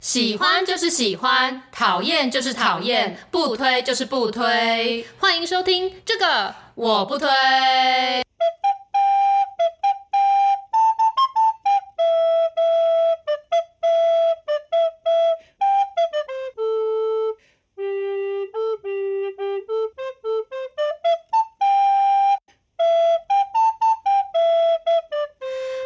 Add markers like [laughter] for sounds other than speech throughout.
喜欢就是喜欢，讨厌就是讨厌，不推就是不推。欢迎收听这个我不推。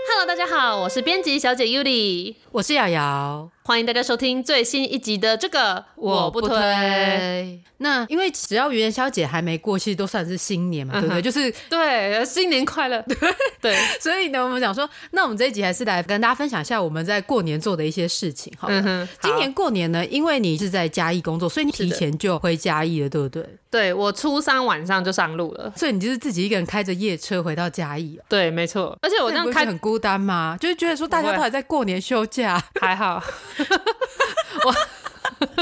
Hello，大家好我是编辑小姐 Yuli，我是瑶瑶，欢迎大家收听最新一集的这个我不推。那因为只要元宵节还没过，其实都算是新年嘛，嗯、对不对？就是对，新年快乐。对 [laughs] 对，所以呢，我们想说，那我们这一集还是来跟大家分享一下我们在过年做的一些事情。好，嗯、好今年过年呢，因为你是在嘉义工作，所以你提前就回嘉义了，对不对？对，我初三晚上就上路了，所以你就是自己一个人开着夜车回到嘉义。对，没错。而且我这样开很孤单吗？就是觉得说大家都还在过年休假，还好。我。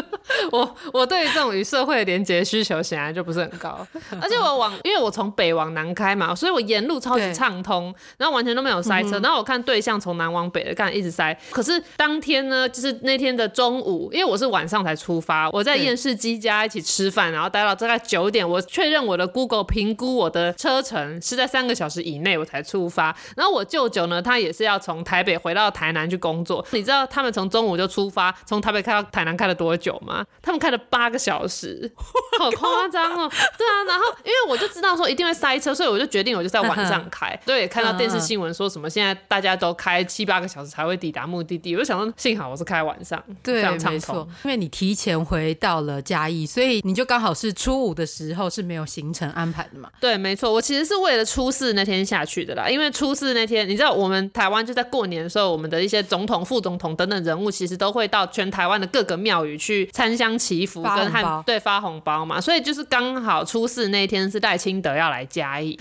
[laughs] [laughs] 我 [laughs] 我对于这种与社会连接需求显然就不是很高，[laughs] 而且我往，因为我从北往南开嘛，所以我沿路超级畅通，然后完全都没有塞车。然后我看对象从南往北的，看一直塞。可是当天呢，就是那天的中午，因为我是晚上才出发，我在验视机家一起吃饭，然后待到大概九点，我确认我的 Google 评估我的车程是在三个小时以内，我才出发。然后我舅舅呢，他也是要从台北回到台南去工作。你知道他们从中午就出发，从台北开到台南开了多久吗？他们开了八个小时，好夸张哦！对啊，然后因为我就知道说一定会塞车，所以我就决定我就在晚上开。[laughs] 对，看到电视新闻说什么现在大家都开七八个小时才会抵达目的地，我就想说幸好我是开晚上，对，没错，因为你提前回到了嘉义，所以你就刚好是初五的时候是没有行程安排的嘛？对，没错，我其实是为了初四那天下去的啦，因为初四那天你知道我们台湾就在过年的时候，我们的一些总统、副总统等等人物其实都会到全台湾的各个庙宇去参香祈福跟汉对发红包嘛，所以就是刚好初四那天是赖清德要来嘉义，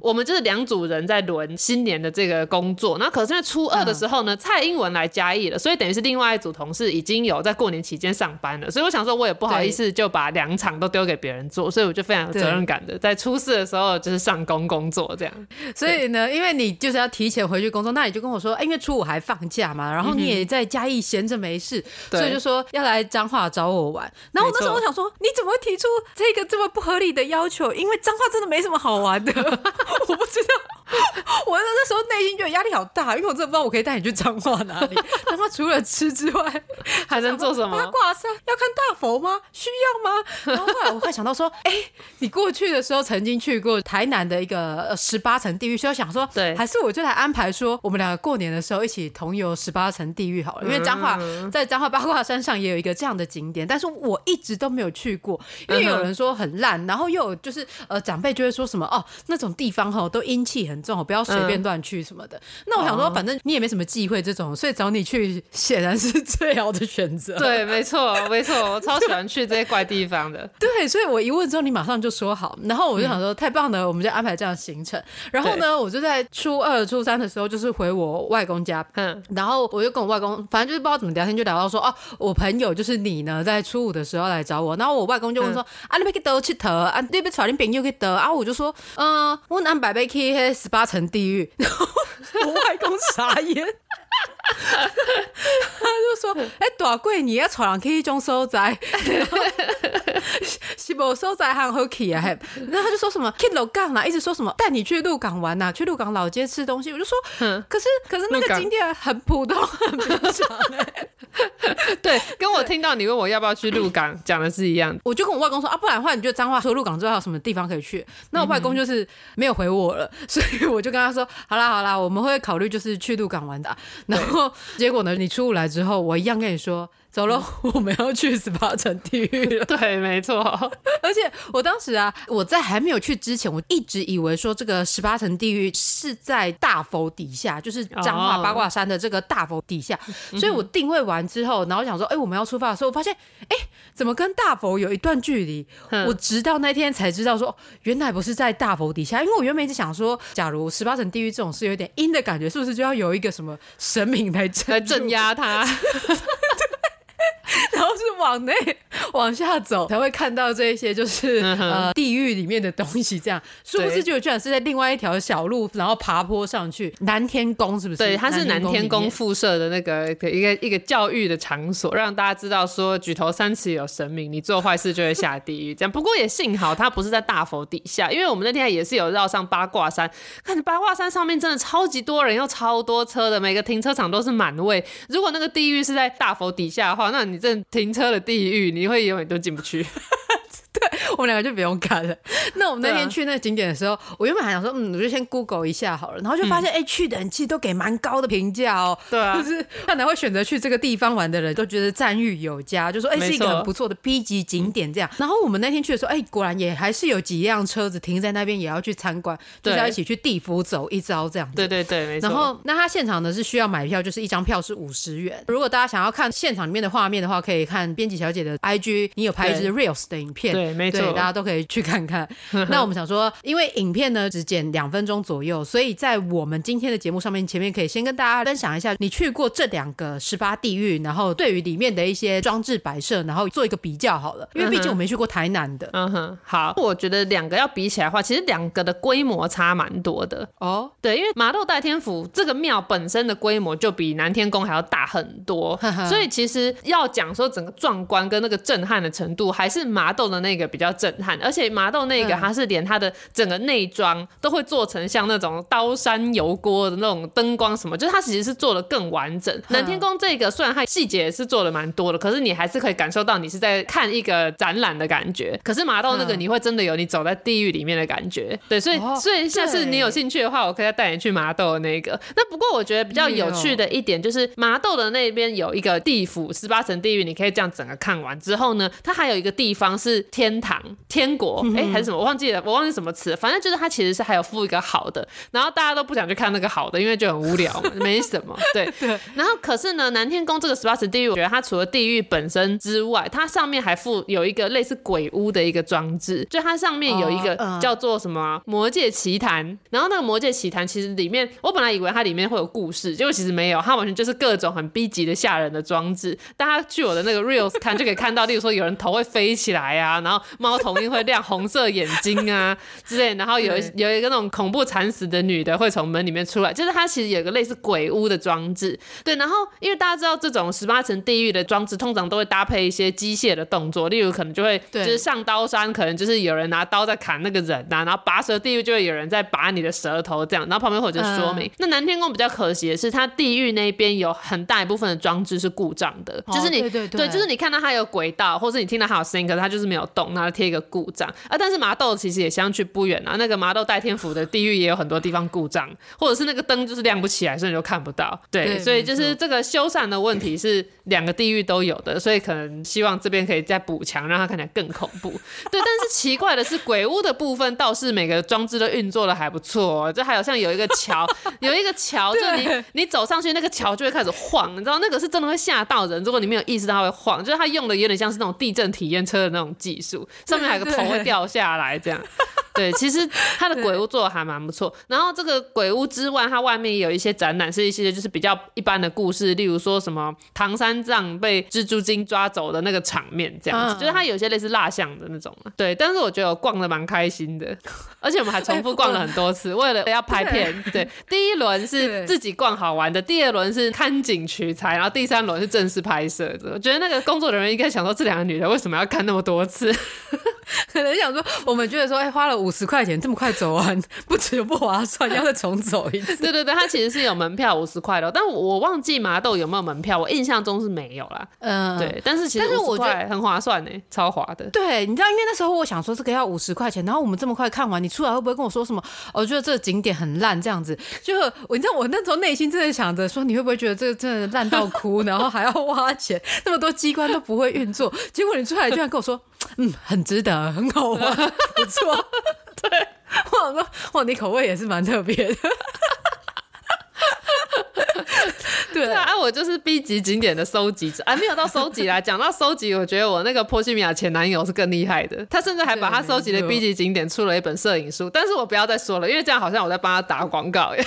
我们就是两组人在轮新年的这个工作。那可是因为初二的时候呢，嗯、蔡英文来嘉义了，所以等于是另外一组同事已经有在过年期间上班了。所以我想说，我也不好意思就把两场都丢给别人做，所以我就非常有责任感的在初四的时候就是上工工作这样。所以呢，因为你就是要提前回去工作，那你就跟我说，哎，因为初五还放假嘛，然后你也在嘉义闲着没事，嗯、所以就说要来彰化找我玩。然后我那时候我想说，你怎么会提出这个这么不合理的要求？因为彰化真的没什么好玩的，[laughs] 我不知道。[laughs] 我那时候内心觉得压力好大，因为我真的不知道我可以带你去彰化哪里。[laughs] 彰化除了吃之外，还能做什么？八卦山要看大佛吗？需要吗？然后后来我会想到说，哎、欸，你过去的时候曾经去过台南的一个十八层地狱，所以我想说，对，还是我就来安排说，我们两个过年的时候一起同游十八层地狱好了。因为彰化在彰化八卦山上也有一个这样的景点，但是我一直都没有去过，因为有人说很烂，然后又有就是呃长辈就会说什么哦，那种地方哈都阴气很重，不要随便乱去什么的。嗯、那我想说，反正你也没什么忌讳这种，所以找你去显然是最好的选择。对，没错，没错，我超喜欢去这些怪地方的。对，所以我一问之后，你马上就说好，然后我就想说、嗯、太棒了，我们就安排这样行程。然后呢，我就在初二、初三的时候，就是回我外公家，嗯，然后我就跟我外公，反正就是不知道怎么聊天，就聊到说哦，我朋友就是你呢，在初五的时候来找我，然后我外公就问说、嗯、啊，你要去倒佚佗啊，你要带你朋友去倒啊，我就说嗯，我安排要去那十八层地狱。然后我外公傻眼，他就说：“哎、欸，大贵你要带人去一种所在，[laughs] 是无所在很好去啊。”然后他就说什么去鹿港啦，一直说什么带你去鹿港玩呐，去鹿港老街吃东西。我就说：“嗯，可是可是那个景点很普通，很平常。” [laughs] 对，跟我听到你问我要不要去鹿港 [laughs] 讲的是一样。我就跟我外公说：“啊，不然的话，你就脏话说鹿港之后有什么地方可以去？”那我外公就是没有回我了，所以我就跟他说。好啦好啦，我们会考虑就是去鹿港玩的。然后结果呢，你出来之后，我一样跟你说。走了，我们要去十八层地狱了。[laughs] 对，没错。而且我当时啊，我在还没有去之前，我一直以为说这个十八层地狱是在大佛底下，就是彰化八卦山的这个大佛底下。Oh. 所以我定位完之后，然后想说，哎，我们要出发的时候，我发现，哎，怎么跟大佛有一段距离？我直到那天才知道说，原来不是在大佛底下，因为我原本一直想说，假如十八层地狱这种是有点阴的感觉，是不是就要有一个什么神明来来镇压它？[laughs] 然后是往下走 [laughs] 才会看到这一些，就是呃地狱里面的东西。这样，殊不知就居然是在另外一条小路，然后爬坡上去。南天宫是不是？对，它是南天宫附设的那个一个一个教育的场所，让大家知道说举头三尺有神明，你做坏事就会下地狱。这样，不过也幸好它不是在大佛底下，因为我们那天也是有绕上八卦山，看八卦山上面真的超级多人，又超多车的，每个停车场都是满位。如果那个地狱是在大佛底下的话，那你这停车的地狱，你会永远都进不去。[laughs] 我们两个就不用看了。那我们那天去那个景点的时候，啊、我原本还想说，嗯，我就先 Google 一下好了，然后就发现，哎、嗯，去的人其实都给蛮高的评价哦。对啊，就是看来会选择去这个地方玩的人都觉得赞誉有加，就说，哎，是一个很不错的 B 级景点这样。然后我们那天去的时候，哎，果然也还是有几辆车子停在那边，也要去参观，就是要一起去地府走一遭这样子。对对对，没错。然后那他现场呢是需要买票，就是一张票是五十元。如果大家想要看现场里面的画面的话，可以看编辑小姐的 IG，你有拍一支 Reels 的影片。对，没错。大家都可以去看看。[laughs] 那我们想说，因为影片呢只剪两分钟左右，所以在我们今天的节目上面，前面可以先跟大家分享一下，你去过这两个十八地狱，然后对于里面的一些装置摆设，然后做一个比较好了。因为毕竟我没去过台南的。嗯哼，好，我觉得两个要比起来的话，其实两个的规模差蛮多的哦。对，因为麻豆代天府这个庙本身的规模就比南天宫还要大很多，[laughs] 所以其实要讲说整个壮观跟那个震撼的程度，还是麻豆的那个比较震撼。而且麻豆那个，它是连它的整个内装都会做成像那种刀山油锅的那种灯光什么，就是它其实是做的更完整。南天宫这个虽然它细节是做的蛮多的，可是你还是可以感受到你是在看一个展览的感觉。可是麻豆那个你会真的有你走在地狱里面的感觉。对，所以所以下次你有兴趣的话，我可以再带你去麻豆的那个。那不过我觉得比较有趣的一点就是麻豆的那边有一个地府十八层地狱，你可以这样整个看完之后呢，它还有一个地方是天堂天。国哎、欸、还是什么我忘记了，我忘记什么词，反正就是它其实是还有附一个好的，然后大家都不想去看那个好的，因为就很无聊，[laughs] 没什么。对对。然后可是呢，南天宫这个十八层地狱，我觉得它除了地狱本身之外，它上面还附有一个类似鬼屋的一个装置，就它上面有一个叫做什么魔界奇谭，然后那个魔界奇谭其实里面，我本来以为它里面会有故事，结果其实没有，它完全就是各种很逼急的吓人的装置。大家去我的那个 reels 看就可以看到，例如说有人头会飞起来啊，然后猫头鹰会。亮红色眼睛啊之类，然后有有一个那种恐怖惨死的女的会从门里面出来，就是它其实有个类似鬼屋的装置，对。然后因为大家知道这种十八层地狱的装置通常都会搭配一些机械的动作，例如可能就会就是上刀山，可能就是有人拿刀在砍那个人呐、啊，然后拔舌地狱就会有人在拔你的舌头这样，然后旁边会有就说明。那南天宫比较可惜的是，它地狱那边有很大一部分的装置是故障的，就是你对对对，就是你看到它有轨道，或是你听到它有声音，可是它就是没有动，然后贴一个故障。啊，但是麻豆其实也相去不远啊。那个麻豆代天府的地狱也有很多地方故障，或者是那个灯就是亮不起来，所以你就看不到。对，对所以就是这个修缮的问题是两个地狱都有的，所以可能希望这边可以再补强，让它看起来更恐怖。[laughs] 对，但是奇怪的是，鬼屋的部分倒是每个装置都运作的还不错哦。就还有像有一个桥，[laughs] 有一个桥，就你你走上去，那个桥就会开始晃，你知道那个是真的会吓到人。如果你没有意识到它会晃，就是它用的有点像是那种地震体验车的那种技术，上面还有个头会掉。下来这样，对，其实它的鬼屋做的还蛮不错。然后这个鬼屋之外，它外面也有一些展览，是一些就是比较一般的故事，例如说什么唐三藏被蜘蛛精抓走的那个场面，这样子，就是它有些类似蜡像的那种。对，但是我觉得我逛的蛮开心的，而且我们还重复逛了很多次，为了要拍片。对，第一轮是自己逛好玩的，第二轮是看景取材，然后第三轮是正式拍摄的。我觉得那个工作人员应该想说，这两个女的为什么要看那么多次？[laughs] 可能想说，我们觉得说，哎、欸，花了五十块钱这么快走完，[laughs] 不只有不划算，要再重走一次。对对对，它其实是有门票五十块的，但我忘记麻豆有没有门票，我印象中是没有啦。嗯，对，但是其实五十块很划算呢，超划的。对，你知道，因为那时候我想说这个要五十块钱，然后我们这么快看完，你出来会不会跟我说什么？我觉得这个景点很烂，这样子。就我你知道，我那时候内心真的想着说，你会不会觉得这个真的烂到哭，[laughs] 然后还要花钱，那么多机关都不会运作，结果你出来居然跟我说。嗯，很值得，很好玩，[laughs] 不错。对，我想说，哇，你口味也是蛮特别的。[laughs] 对啊，我就是 B 级景点的收集者，啊，没有到收集啦。[laughs] 讲到收集，我觉得我那个波西米亚前男友是更厉害的，他甚至还把他收集的 B 级景点出了一本摄影书。但是我不要再说了，因为这样好像我在帮他打广告一样。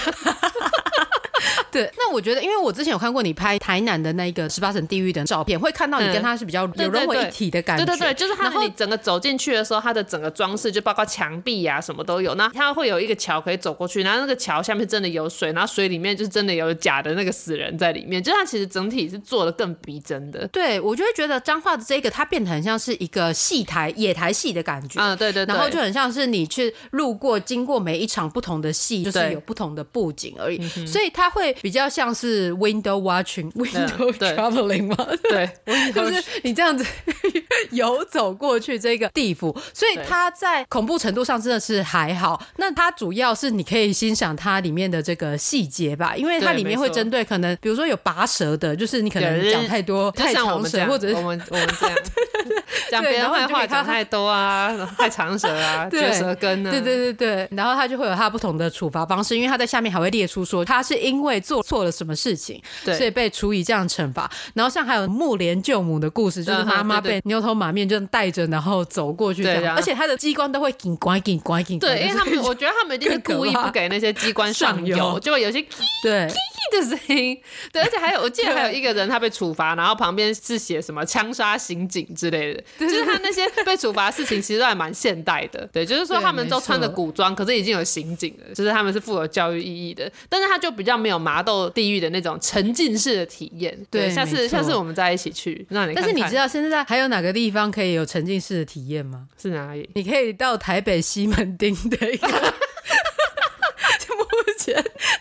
对，那我觉得，因为我之前有看过你拍台南的那个十八层地狱的照片，会看到你跟他是比较有融为一体的感觉。对对对，就是他你整个走进去的时候，它的整个装饰就包括墙壁呀、啊、什么都有。那它会有一个桥可以走过去，然后那个桥下面真的有水，然后水里面就是真的有假的那个死人在里面，就是它其实整体是做的更逼真的。对，我就会觉得彰化的这个它变得很像是一个戏台野台戏的感觉。嗯，对对对。然后就很像是你去路过经过每一场不同的戏，就是有不同的布景而已，所以它会比较像是。window watching, window traveling 吗？对，[laughs] 就是你这样子 [laughs] 游走过去这个地府，所以它在恐怖程度上真的是还好。那它主要是你可以欣赏它里面的这个细节吧，因为它里面会针对可能，比如说有拔舌的，就是你可能讲太多太长舌，或者是我们我们这样 [laughs] 讲别人坏话讲太多啊，太长舌啊，嚼舌根啊，对对对对，然后他就会有他不同的处罚方式，因为他在下面还会列出说他是因为做错了什么事情。对，所以被处以这样惩罚。然后像还有木莲救母的故事，就是妈妈被牛头马面就带着，然后走过去这样。而且他的机关都会紧关紧关紧。对，因为他们我觉得他们一定是 [laughs] 故意不给那些机关上油，就会有些对。的声音，[laughs] 对，而且还有，我记得还有一个人他被处罚，然后旁边是写什么枪杀刑警之类的，就是他那些被处罚的事情其实都还蛮现代的，对，就是说他们都穿着古装，可是已经有刑警了，就是他们是富有教育意义的，但是他就比较没有麻豆地狱的那种沉浸式的体验，对，下次下次我们再一起去，让你看看。但是你知道现在还有哪个地方可以有沉浸式的体验吗？是哪里？你可以到台北西门町的一个。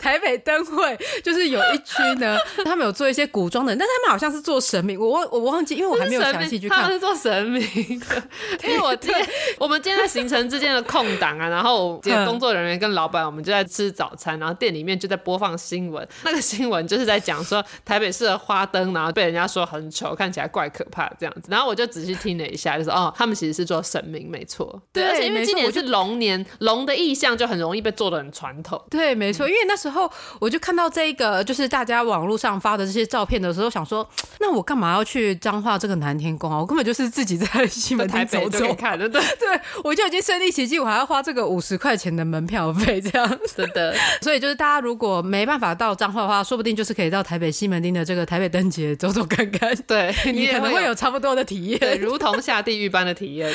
台北灯会就是有一区呢，他们有做一些古装的，但他们好像是做神明，我忘我忘记，因为我还没有详细去看。他们是做神明的，[laughs] 因为我今天我们今天在行程之间的空档啊，然后工作人员跟老板我们就在吃早餐，然后店里面就在播放新闻，那个新闻就是在讲说台北市的花灯，然后被人家说很丑，看起来怪可怕这样子，然后我就仔细听了一下，就说哦，他们其实是做神明，没错，对，而且因为今年是龙年，龙的意象就很容易被做的很传统，对，没错，因为那时候。我就看到这个，就是大家网络上发的这些照片的时候，想说，[tsk] 那我干嘛要去彰化这个南天宫啊？我根本就是自己在西门町走走看的，对 [laughs] 对，我就已经身临其境，我还要花这个五十块钱的门票费，这样子的。[laughs] 所以就是大家如果没办法到彰化的话，说不定就是可以到台北西门町的这个台北灯节走走看看，[laughs] 对，你可能会有差不多的体验，如同下地狱般的体验。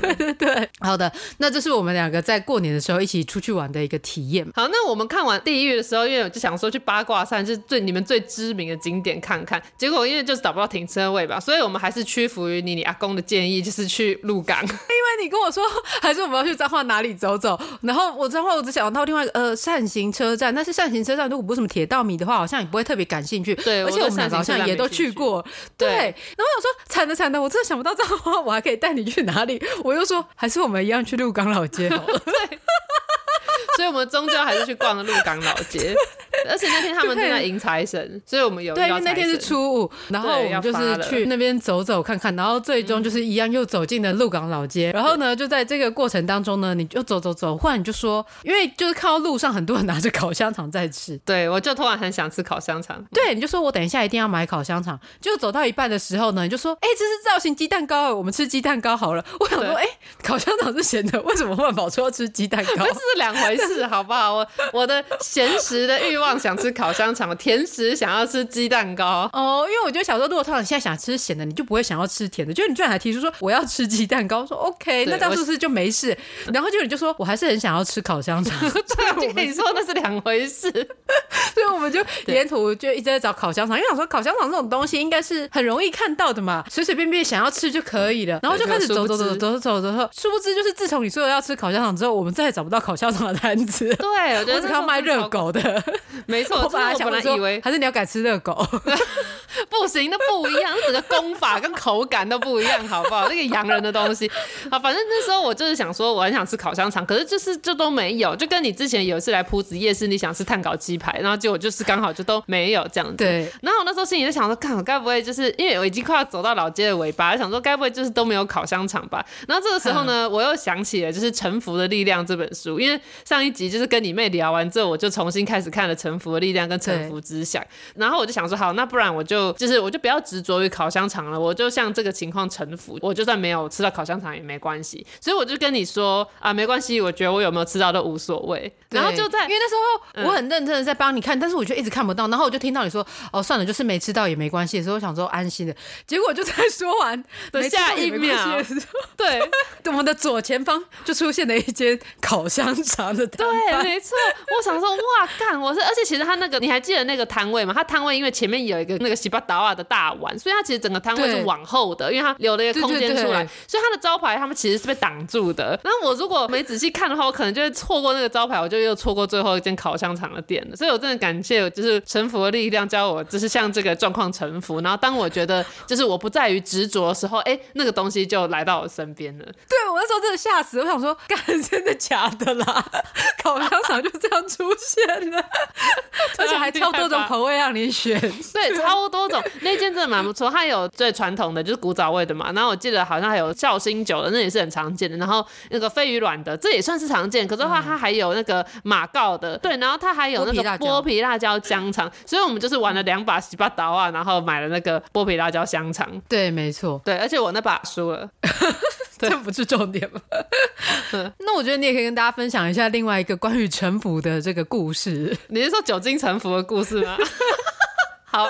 对对对，好的，那这是我们两个在过年的时候一起出去玩的一个体验。好，那我们看完地狱的时候，因为我就想说去八卦山，就是最你们最知名的景点看看。结果因为就是找不到停车位吧，所以我们还是屈服于你你阿公的建议，就是去鹿港。[laughs] 因为你跟我说，还是我们要去彰化哪里走走。然后我彰化我只想到另外一个呃善行车站，但是善行车站如果不是什么铁道迷的话，好像也不会特别感兴趣。对，而且我们两个好像也都去过。对，然后我说惨的惨的，我真的想不到彰化，我还可以带你去哪里？我又说还是我们一样去鹿港老街好了。对。[laughs] 所以我们终究还是去逛了鹿港老街，而且那天他们正在迎财神，所以我们有对，因为那天是初五，然后我们就是去那边走走看看，然后最终就是一样又走进了鹿港老街，然后呢，就在这个过程当中呢，你就走走走，忽然你就说，因为就是看到路上很多人拿着烤香肠在吃，对，我就突然很想吃烤香肠，对，你就说我等一下一定要买烤香肠，就走到一半的时候呢，你就说，哎，这是造型鸡蛋糕，我们吃鸡蛋糕好了。我想说，哎，烤香肠是咸的，为什么忽然跑出要吃鸡蛋糕？这是两回事。好不好？我我的闲时的欲望想吃烤香肠，甜食想要吃鸡蛋糕。哦，因为我觉得小时候，如果通常你现在想吃咸的，你就不会想要吃甜的。就你居然还提出说我要吃鸡蛋糕，说 OK，那这样是不是就没事？然后就你就说我还是很想要吃烤香肠。[laughs] 对，我跟你说那是两回事。[laughs] 所以我们就沿途就一直在找烤香肠，因为想说烤香肠这种东西应该是很容易看到的嘛，随随便便想要吃就可以了。然后就开始走走走走走走走，殊不知就是自从你说要吃烤香肠之后，我们再也找不到烤香肠的摊子。对，我觉得 [laughs] 我只看到卖热狗的。[laughs] 没错，我本来想说，以为还是你要改吃热狗。[laughs] 不行，那不一样，整个功法跟口感都不一样，好不好？那个洋人的东西，啊，反正那时候我就是想说，我很想吃烤香肠，可是就是就都没有，就跟你之前有一次来铺子夜市，你想吃炭烤鸡排，然后结果就是刚好就都没有这样子。对。然后我那时候心里就想说，看我该不会就是因为我已经快要走到老街的尾巴，想说该不会就是都没有烤香肠吧？然后这个时候呢，我又想起了就是《臣服的力量》这本书，因为上一集就是跟你妹聊完之后，我就重新开始看了《臣服的力量》跟《臣服之想》，然后我就想说，好，那不然我就就是我就不要执着于烤香肠了，我就像这个情况臣服，我就算没有吃到烤香肠也没关系。所以我就跟你说啊，没关系，我觉得我有没有吃到都无所谓。然后就在因为那时候我很认真的在帮你看，嗯、但是我就一直看不到，然后我就听到你说哦，算了，就是没吃到也没关系。所以我想说安心的，结果就在说完的下一秒，[laughs] 对，我们的左前方就出现了一间烤香肠的摊对，没错。我想说哇，干，我是，而且其实他那个你还记得那个摊位吗？他摊位因为前面有一个那个西巴达瓦的大碗，所以他其实整个摊位是往后的，因为他留了一个空间出来，所以他的招牌他们其实是被挡住的。然后我如果没仔细看的话，我可能就会错过那个招牌，我就又错过最后一间烤香肠的店了。所以我真的感谢，就是臣服的力量教我，就是向这个状况臣服。然后当我觉得就是我不在于执着的时候，哎、欸，那个东西就来到我身边了。对，我那时候真的吓死，我想说，干，真的假的啦？烤香肠就这样出现了，[laughs] 而且还超多种口味让你选。[laughs] 对，超多种。[laughs] 那间真的蛮不错，它有最传统的，就是古早味的嘛。然后我记得好像还有绍兴酒的，那也是很常见的。然后那个飞鱼卵的，这也算是常见。可是的话，它还有那个马告的，对，然后它还有那个剥皮辣椒香肠。所以我们就是玩了两把洗八刀啊，然后买了那个剥皮辣椒香肠。对，没错，对，而且我那把输了，这不是重点吗？[laughs] 那我觉得你也可以跟大家分享一下另外一个关于臣服的这个故事。你是说酒精臣服的故事吗？[laughs] 好。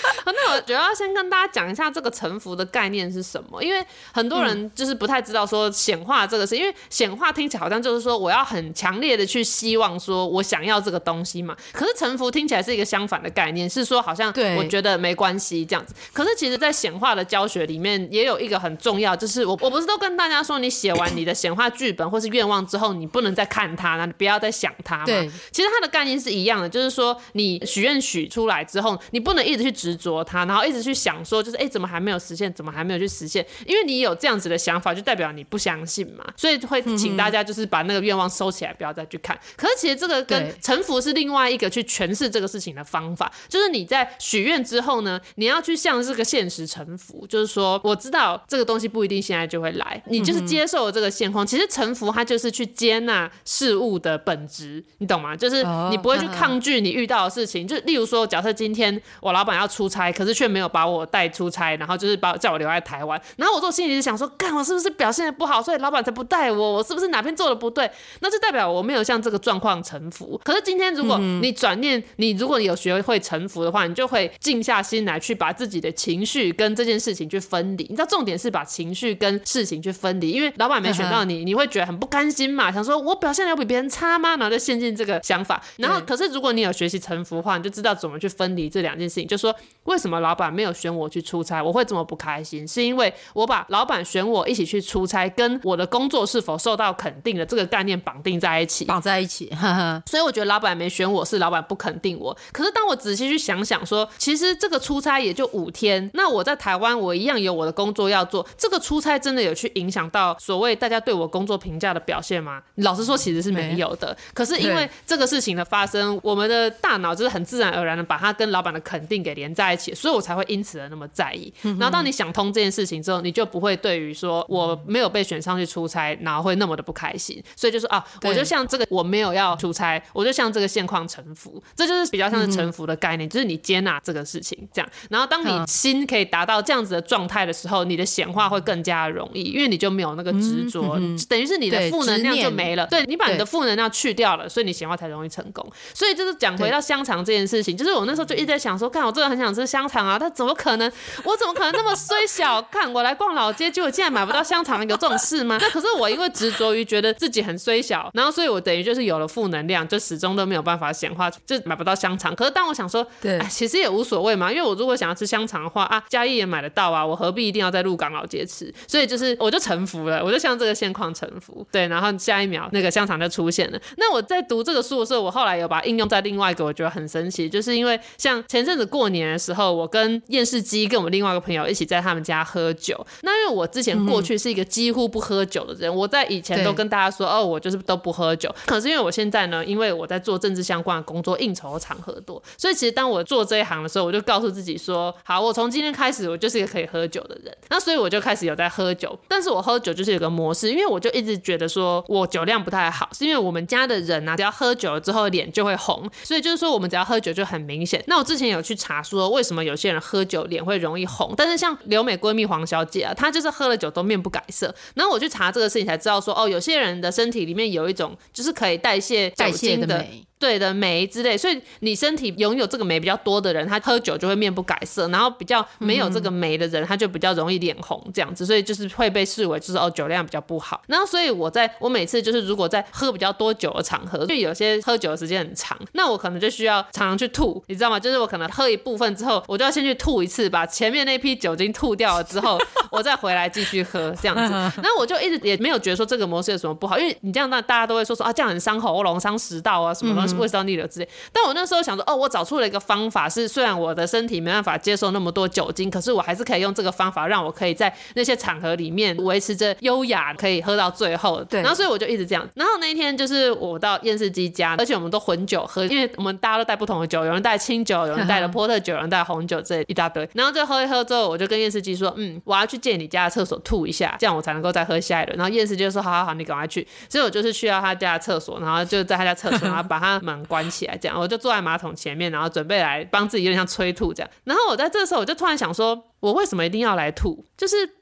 [laughs] 那我觉得要先跟大家讲一下这个臣服的概念是什么，因为很多人就是不太知道说显化这个事，因为显化听起来好像就是说我要很强烈的去希望说我想要这个东西嘛，可是臣服听起来是一个相反的概念，是说好像我觉得没关系这样子。可是其实，在显化的教学里面也有一个很重要，就是我我不是都跟大家说，你写完你的显化剧本或是愿望之后，你不能再看它，那你不要再想它嘛。对，其实它的概念是一样的，就是说你许愿许出来之后，你不能一直去执着它，然后一直去想说，就是哎，怎么还没有实现？怎么还没有去实现？因为你有这样子的想法，就代表你不相信嘛。所以会请大家就是把那个愿望收起来，不要再去看。可是其实这个跟臣服是另外一个去诠释这个事情的方法，就是你在许愿之后呢，你要去向这个现实臣服。就是说，我知道这个东西不一定现在就会来，你就是接受了这个现况。其实臣服它就是去接纳事物的本质，你懂吗？就是你不会去抗拒你遇到的事情。就例如说，假设今天我老板要出差，可是却没有把我带出差，然后就是把叫我留在台湾，然后我做心里就想说，干我是不是表现的不好，所以老板才不带我？我是不是哪边做的不对？那就代表我没有向这个状况臣服。可是今天如果你转念，你如果你有学会臣服的话，你就会静下心来去把自己的情绪跟这件事情去分离。你知道重点是把情绪跟事情去分离，因为老板没选到你，你会觉得很不甘心嘛，想说我表现的有比别人差吗？然后就陷进这个想法。然后可是如果你有学习臣服的话，你就知道怎么去分离这两件事情。就说为什么老板没有选我去出差，我会这么不开心，是因为我把老板选我一起去出差，跟我的工作是否受到肯定的这个概念绑定在一起，绑在一起。呵呵，所以我觉得老板没选我是老板不肯定我。可是当我仔细去想想说，其实这个出差也就五天，那我在台湾我一样有我的工作要做。这个出差真的有去影响到所谓大家对我工作评价的表现吗？老实说，其实是没有的。可是因为这个事情的发生，我们的大脑就是很自然而然的把它跟老板的肯定给连在一起。所以我才会因此而那么在意。然后当你想通这件事情之后，你就不会对于说我没有被选上去出差，然后会那么的不开心。所以就是啊，我就像这个我没有要出差，我就像这个现况臣服，这就是比较像是臣服的概念，就是你接纳这个事情这样。然后当你心可以达到这样子的状态的时候，你的显化会更加容易，因为你就没有那个执着，等于是你的负能量就没了。对，你把你的负能量去掉了，所以你显化才容易成功。所以就是讲回到香肠这件事情，就是我那时候就一直在想说，看我真的很想吃香肠啊，他怎么可能？我怎么可能那么衰小？看我来逛老街，结果竟然买不到香肠，有这种事吗？[laughs] 那可是我因为执着于觉得自己很衰小，然后所以我等于就是有了负能量，就始终都没有办法显化，就买不到香肠。可是当我想说，对，其实也无所谓嘛，因为我如果想要吃香肠的话啊，嘉义也买得到啊，我何必一定要在鹿港老街吃？所以就是我就臣服了，我就向这个现况臣服。对，然后下一秒那个香肠就出现了。那我在读这个书的时候，我后来有把它应用在另外一个我觉得很神奇，就是因为像前阵子过年的时候，我跟厌世姬跟我们另外一个朋友一起在他们家喝酒。那因为我之前过去是一个几乎不喝酒的人，我在以前都跟大家说哦，我就是都不喝酒。可是因为我现在呢，因为我在做政治相关的工作，应酬场合多，所以其实当我做这一行的时候，我就告诉自己说，好，我从今天开始，我就是一个可以喝酒的人。那所以我就开始有在喝酒，但是我喝酒就是有个模式，因为我就一直觉得说我酒量不太好，是因为我们家的人。啊，只要喝酒了之后脸就会红，所以就是说我们只要喝酒就很明显。那我之前有去查说为什么有些人喝酒脸会容易红，但是像留美闺蜜黄小姐啊，她就是喝了酒都面不改色。然后我去查这个事情才知道说，哦，有些人的身体里面有一种就是可以代谢酒精的。代谢的酶。对的酶之类，所以你身体拥有这个酶比较多的人，他喝酒就会面不改色，然后比较没有这个酶的人，他就比较容易脸红这样子，所以就是会被视为就是哦酒量比较不好。然后所以我在我每次就是如果在喝比较多酒的场合，就有些喝酒的时间很长，那我可能就需要常常去吐，你知道吗？就是我可能喝一部分之后，我就要先去吐一次，把前面那批酒精吐掉了之后，我再回来继续喝这样子。[laughs] 然后我就一直也没有觉得说这个模式有什么不好，因为你这样那大家都会说说啊这样很伤喉咙、伤食道啊什么东西。胃食道逆流之类，但我那时候想说，哦，我找出了一个方法，是虽然我的身体没办法接受那么多酒精，可是我还是可以用这个方法，让我可以在那些场合里面维持着优雅，可以喝到最后。对，然后所以我就一直这样。然后那一天就是我到厌世姬家，而且我们都混酒喝，因为我们大家都带不同的酒，有人带清酒，有人带了 [laughs] 波特酒，有人带红酒，这一大堆。然后就喝一喝之后，我就跟厌世姬说，嗯，我要去借你家的厕所吐一下，这样我才能够再喝下一轮。然后厌世姬就说，好好好，你赶快去。所以我就是去到他家的厕所，然后就在他家厕所，然后把他门关起来，这样我就坐在马桶前面，然后准备来帮自己有点像催吐这样。然后我在这时候，我就突然想说，我为什么一定要来吐？就是。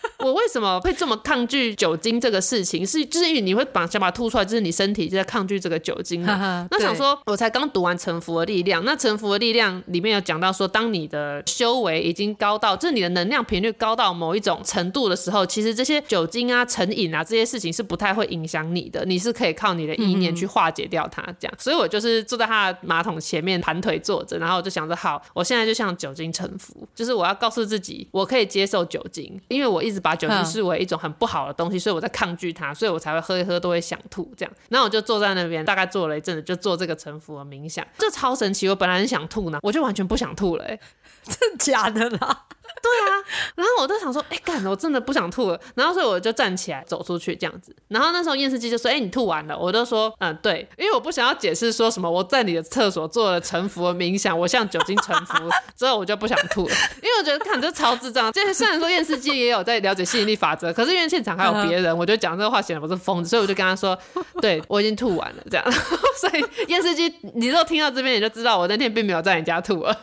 [laughs] 我为什么会这么抗拒酒精这个事情？是就是因为你会把想把它吐出来，就是你身体就在抗拒这个酒精嘛。那想说，我才刚读完《臣服的力量》，那《臣服的力量》里面有讲到说，当你的修为已经高到，就是你的能量频率高到某一种程度的时候，其实这些酒精啊、成瘾啊这些事情是不太会影响你的，你是可以靠你的意念去化解掉它。这样，所以我就是坐在他的马桶前面盘腿坐着，然后我就想着，好，我现在就向酒精臣服，就是我要告诉自己，我可以接受酒精，因为我一直把酒精视为一种很不好的东西，所以我在抗拒它，所以我才会喝一喝都会想吐这样。然后我就坐在那边，大概坐了一阵子，就做这个沉浮的冥想，这超神奇。我本来很想吐呢，我就完全不想吐了，欸，[laughs] 真的假的啦？对啊，然后我都想说，哎，干，我真的不想吐了。然后所以我就站起来走出去这样子。然后那时候厌世姬就说，哎，你吐完了？我都说，嗯，对，因为我不想要解释说什么我在你的厕所做了沉浮的冥想，我向酒精沉浮之后我就不想吐了，因为我觉得看这超智障。就虽然说厌世姬也有在了解吸引力法则，可是因为现场还有别人，我就讲这个话显得我是疯子，所以我就跟他说，对，我已经吐完了这样。所以厌世姬，你都听到这边，你就知道我那天并没有在你家吐了。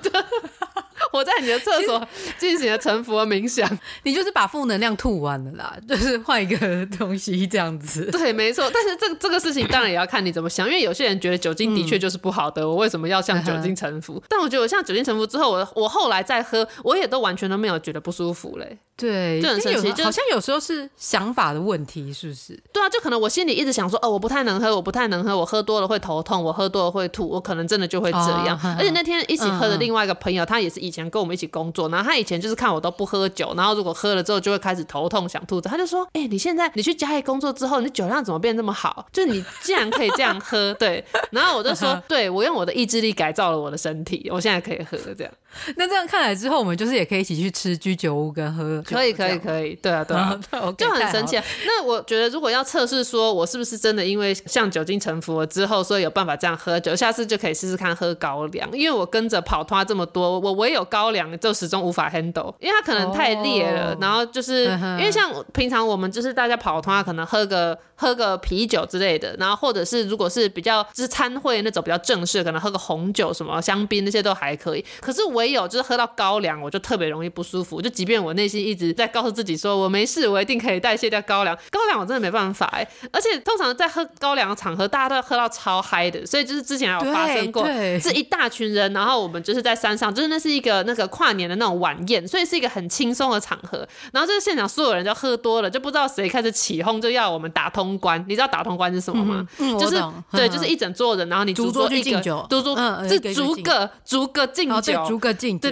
[laughs] 我在你的厕所进行了沉浮的冥想，你就是把负能量吐完了啦，[laughs] 就是换一个东西这样子。[laughs] 对，没错。但是这个这个事情当然也要看你怎么想，因为有些人觉得酒精的确就是不好的，嗯、我为什么要向酒精臣服？但我觉得我向酒精臣服之后，我我后来再喝，我也都完全都没有觉得不舒服嘞。对，就很神奇，就好像有时候是想法的问题，是不是？对啊，就可能我心里一直想说，哦，我不太能喝，我不太能喝，我喝多了会头痛，我喝多了会吐，我可能真的就会这样。哦、而且那天一起喝的另外一个朋友，嗯、他也是以前跟我们一起工作，然后他以前就是看我都不喝酒，然后如果喝了之后就会开始头痛想吐，他就说，哎、欸，你现在你去嘉义工作之后，你酒量怎么变这么好？就你竟然可以这样喝，[laughs] 对。然后我就说，[laughs] 对，我用我的意志力改造了我的身体，我现在可以喝这样。[laughs] 那这样看来之后，我们就是也可以一起去吃居酒屋跟喝。可以，可以，可以。对啊，对啊，[laughs] 就很神奇啊。那我觉得，如果要测试说我是不是真的因为像酒精臣服了之后，所以有办法这样喝酒，下次就可以试试看喝高粱。因为我跟着跑团这么多，我唯有高粱就始终无法 handle，因为它可能太烈了。然后就是 [laughs] 因为像平常我们就是大家跑团可能喝个喝个啤酒之类的，然后或者是如果是比较就是餐会那种比较正式，可能喝个红酒什么香槟那些都还可以。可是唯有就是喝到高粱，我就特别容易不舒服。就即便我内心一直在告诉自己说我没事，我一定可以代谢掉高粱。高粱我真的没办法哎。而且通常在喝高粱的场合，大家都要喝到超嗨的，所以就是之前还有发生过，是一大群人，然后我们就是在山上，就是那是一个那个跨年的那种晚宴，所以是一个很轻松的场合。然后就是现场所有人就喝多了，就不知道谁开始起哄，就要我们打通关。你知道打通关是什么吗？嗯嗯、就是对，就是一整桌人，然后你逐桌去敬酒，逐桌是逐个逐个敬酒，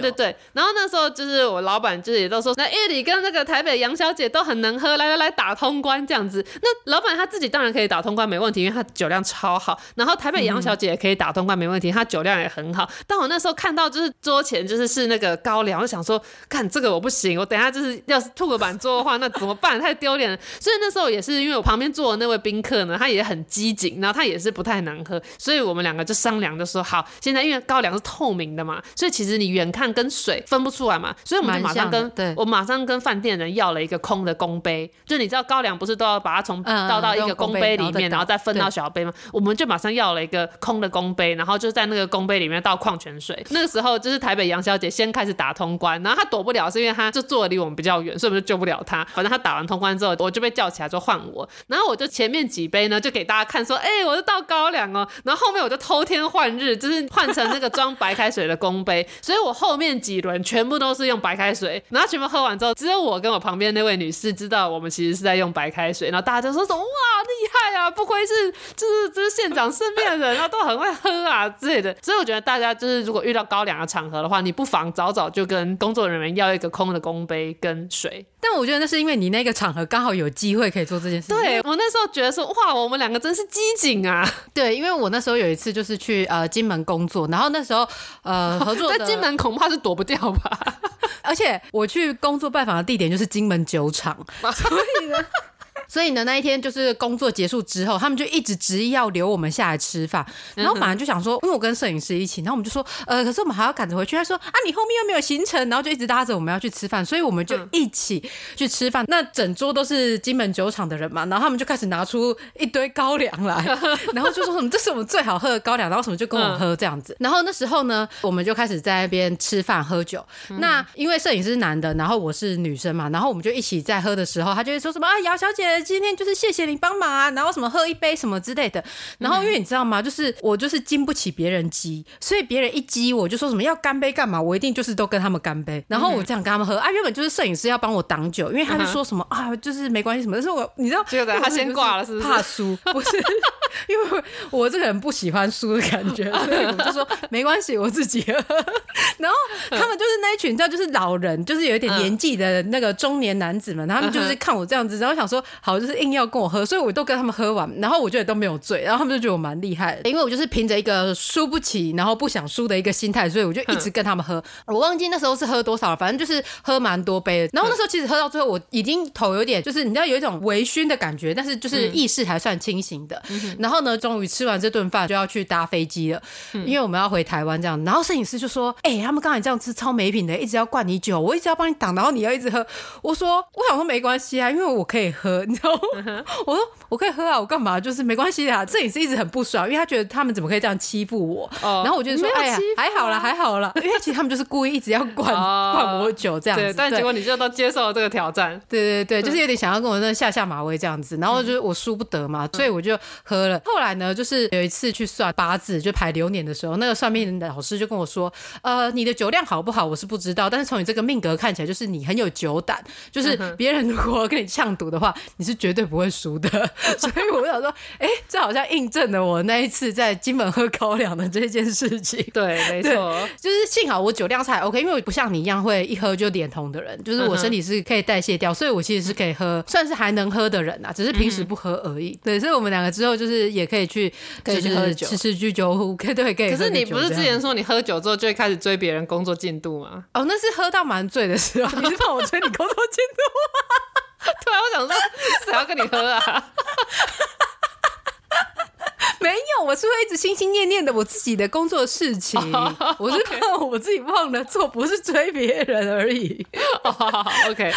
对对对。然后那时候就是我老板就是也都说，那叶里跟那个台北杨小姐都很能喝，来来来打通关这样子。那老板他自己当然可以打通关没问题，因为他酒量超好。然后台北杨小姐也可以打通关没问题，她酒量也很好。但我那时候看到就是桌前就是是那个高粱，我想说，看这个我不行，我等下就是要是吐个板桌的话，那怎么办？太丢脸了。所以那时候也是因为我旁边坐的那位宾客呢，他也很机警，然后他也是不太能喝，所以我们两个就商量就说好，现在因为高粱是透明的嘛，所以其实你远看跟水分不出来嘛，所以我们就马上跟对我马上跟饭店人要了一个空的公杯，就你知道高粱不是都要把它从倒到一个公杯里面，然后再分到小杯吗？我们就马上要了一个空的公杯，然后就在那个公杯里面倒矿泉水。那个时候就是台北杨小姐先开始打通关，然后她躲不了，是因为她就坐的离我们比较远，所以我们就救不了她。反正她打完通关之后，我就被叫起来说换我，然后我就前面几杯呢就给大家看说，哎、欸，我是倒高粱哦，然后后面我就偷天换日，就是换成那个装白开水的公杯，所以我后面几轮全部都是用白开水，然后全部喝完之后，只有我跟我旁边那位女士知道我们其实是在用白开水，然后大家就说什么哇厉害啊，不愧是就是就是县长身边的人，啊都很会喝啊之类的，所以我觉得大家就是如果遇到高粱的场合的话，你不妨早早就跟工作人员要一个空的公杯跟水。但我觉得那是因为你那个场合刚好有机会可以做这件事情。对，我那时候觉得说哇，我们两个真是机警啊。[laughs] 对，因为我那时候有一次就是去呃金门工作，然后那时候呃 [laughs] 合作在金门恐怕是躲不掉吧。[laughs] 而且我去工作拜访的地点就是金门酒厂，所以呢。所以呢，那一天就是工作结束之后，他们就一直执意要留我们下来吃饭。然后本来就想说，因为我跟摄影师一起，然后我们就说，呃，可是我们还要赶着回去。他说，啊，你后面又没有行程，然后就一直拉着我们要去吃饭，所以我们就一起去吃饭。那整桌都是金门酒厂的人嘛，然后他们就开始拿出一堆高粱来，[laughs] 然后就说什么这是我们最好喝的高粱，然后什么就跟我喝这样子。然后那时候呢，我们就开始在那边吃饭喝酒。那因为摄影师是男的，然后我是女生嘛，然后我们就一起在喝的时候，他就会说什么啊，姚小姐。今天就是谢谢你帮忙啊，然后什么喝一杯什么之类的，然后因为你知道吗？就是我就是经不起别人激，所以别人一激我就说什么要干杯干嘛？我一定就是都跟他们干杯，然后我这样跟他们喝啊。原本就是摄影师要帮我挡酒，因为他就说什么啊，就是没关系什么，但是我你知道，结果他先挂了是不是？怕输不是？[laughs] 因为我这个人不喜欢输的感觉，[laughs] 所以我就说没关系，我自己喝。[laughs] 然后他们就是那一群，你知道，就是老人，就是有一点年纪的那个中年男子们，他们就是看我这样子，然后想说好，就是硬要跟我喝，所以我都跟他们喝完，然后我觉得都没有醉，然后他们就觉得我蛮厉害的，因为我就是凭着一个输不起，然后不想输的一个心态，所以我就一直跟他们喝。我忘记那时候是喝多少了，反正就是喝蛮多杯的。然后那时候其实喝到最后，我已经头有点，就是你知道有一种微醺的感觉，但是就是意识还算清醒的。然后呢，终于吃完这顿饭就要去搭飞机了，因为我们要回台湾这样。然后摄影师就说：“哎、欸，他们刚才这样吃超没品的，一直要灌你酒，我一直要帮你挡，然后你要一直喝。”我说：“我想说没关系啊，因为我可以喝，[laughs] 你知道吗？”我说：“我可以喝啊，我干嘛？就是没关系啊。”摄影师一直很不爽，因为他觉得他们怎么可以这样欺负我。然后我就说：“哎呀，还好啦，还好啦。[laughs] ”因为其实他们就是故意一直要灌灌我酒这样子。对，但结果你就都接受了这个挑战。对对对，就是有点想要跟我那下下马威这样子。然后就是我输不得嘛，所以我就喝了。后来呢，就是有一次去算八字，就排流年的时候，那个算命的老师就跟我说：“呃，你的酒量好不好，我是不知道，但是从你这个命格看起来，就是你很有酒胆，就是别人如果跟你呛赌的话，你是绝对不会输的。[laughs] ”所以我想说，哎、欸，这好像印证了我那一次在金门喝高粱的这件事情。[laughs] 对，没错，就是幸好我酒量才 OK，因为我不像你一样会一喝就脸红的人，就是我身体是可以代谢掉，所以我其实是可以喝，算是还能喝的人啊，只是平时不喝而已。对，所以我们两个之后就是就是也可以去，可以去喝酒，吃吃居酒屋，可以对可以。可是你不是之前说你喝酒之后就会开始追别人工作进度吗？哦，那是喝到蛮醉的时候。你是怕我追你工作进度？对啊，我想说，谁要跟你喝啊？[laughs] 没有，我是会一直心心念念的我自己的工作事情。[laughs] 我是怕我自己忘了做，不是追别人而已。[laughs] OK，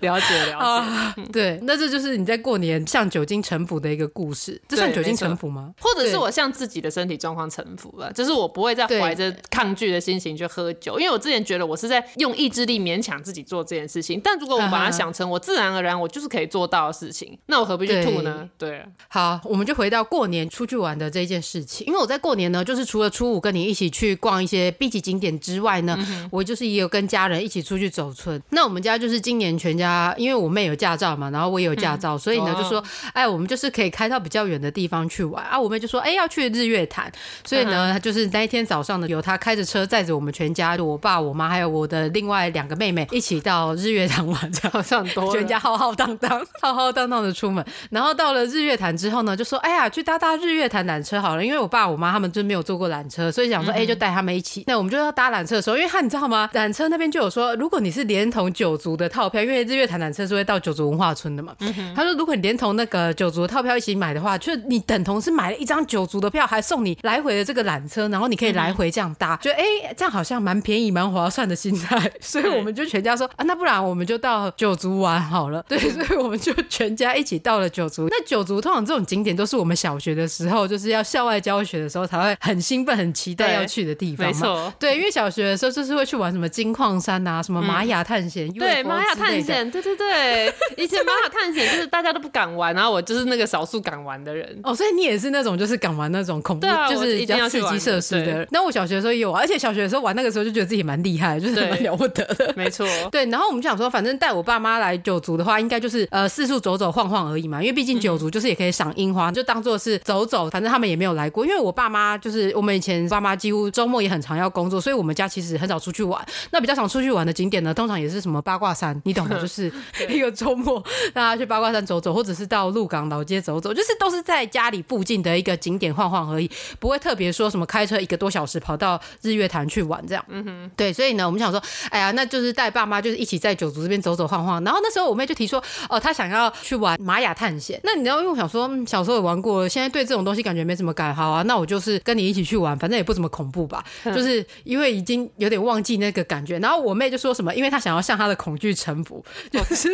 了解了解。啊、对，那这就是你在过年向酒精臣服的一个故事。这算酒精臣服吗？或者是我向自己的身体状况臣服了？就是我不会再怀着抗拒的心情去喝酒，因为我之前觉得我是在用意志力勉强自己做这件事情。但如果我把它想成我自然而然我就是可以做到的事情，那我何必去吐呢？对，对。好，我们就回到过年出去玩的这件事情，因为我在过年呢，就是除了初五跟你一起去逛一些 B 级景点之外呢，嗯、我就是也有跟家人一起出去走村。那我们家就是今年全家，因为我妹有驾照嘛，然后我也有驾照，嗯、所以呢、哦、就说，哎，我们就是可以开到比较远的地方去玩。啊。我妹就说，哎，要去日月潭，所以呢，嗯、就是那一天早上呢，有她开着车载着我们全家，就我爸、我妈还有我的另外两个妹妹一起到日月潭玩，这样好像多，全家浩浩荡荡、[laughs] 浩浩荡荡的出门。然后到了日月潭之后呢，就说，哎呀，去搭搭日月潭。缆车好了，因为我爸我妈他们就没有坐过缆车，所以想说，哎、欸，就带他们一起。那我们就要搭缆车的时候，因为他你知道吗？缆车那边就有说，如果你是连同九族的套票，因为日月潭缆车是会到九族文化村的嘛。嗯、他说，如果你连同那个九族的套票一起买的话，就你等同是买了一张九族的票，还送你来回的这个缆车，然后你可以来回这样搭，觉得哎，这样好像蛮便宜、蛮划算的心态。[laughs] 所以我们就全家说啊，那不然我们就到九族玩好了。对，所以我们就全家一起到了九族。那九族通常这种景点都是我们小学的时候就是要校外教。学的时候才会很兴奋、很期待要去的地方，没错。对，因为小学的时候就是会去玩什么金矿山啊，什么玛雅探险，嗯、对，玛雅探险，对对对。以前 [laughs] 玛雅探险就是大家都不敢玩，然后我就是那个少数敢玩的人。哦，所以你也是那种就是敢玩那种恐怖，啊、就是比较刺激设施的。那我小学的时候也有，而且小学的时候玩那个时候就觉得自己蛮厉害，就是蛮了不得的。[laughs] 没错，[laughs] 对。然后我们就想说，反正带我爸妈来九族的话，应该就是呃四处走走晃晃而已嘛，因为毕竟九族就是也可以赏樱花，就当做是走走走。反正他们也没有来过。因为我爸妈就是我们以前爸妈几乎周末也很常要工作，所以我们家其实很少出去玩。那比较常出去玩的景点呢，通常也是什么八卦山，你懂的，[laughs] 就是一个周末大家去八卦山走走，或者是到鹿港老街走走，就是都是在家里附近的一个景点晃晃而已，不会特别说什么开车一个多小时跑到日月潭去玩这样。嗯哼，对，所以呢，我们想说，哎呀，那就是带爸妈就是一起在九族这边走走晃晃。然后那时候我妹就提说，哦，她想要去玩玛雅探险。那你知道，因为我想说，小时候也玩过，现在对这种东西感觉没什么感好啊，那我就是跟你一起去玩，反正也不怎么恐怖吧。[laughs] 就是因为已经有点忘记那个感觉。然后我妹就说什么，因为她想要向她的恐惧臣服，[laughs] [laughs] 就是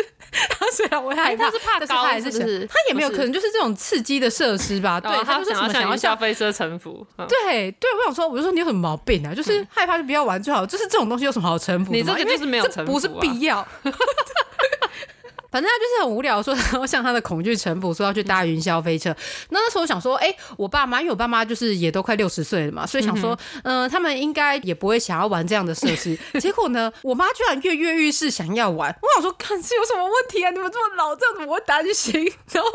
她虽然我害怕，她是怕高还是什么？她也没有可能就是这种刺激的设施吧？对，她就是想要向飞车臣服。对对，我想说，我就说你有什么毛病啊？就是害怕就不要玩最好。就是这种东西有什么好臣服？你这个就是没有臣服，不是必要。反正他就是很无聊，说 [laughs] 然后向他的恐惧臣服，说要去搭云霄飞车。那那时候我想说，哎、欸，我爸妈，因为我爸妈就是也都快六十岁了嘛，所以想说，嗯、呃，他们应该也不会想要玩这样的设施。[laughs] 结果呢，我妈居然跃跃欲试，想要玩。我想说，看是有什么问题啊？你们这么老，这样怎么会担心。然后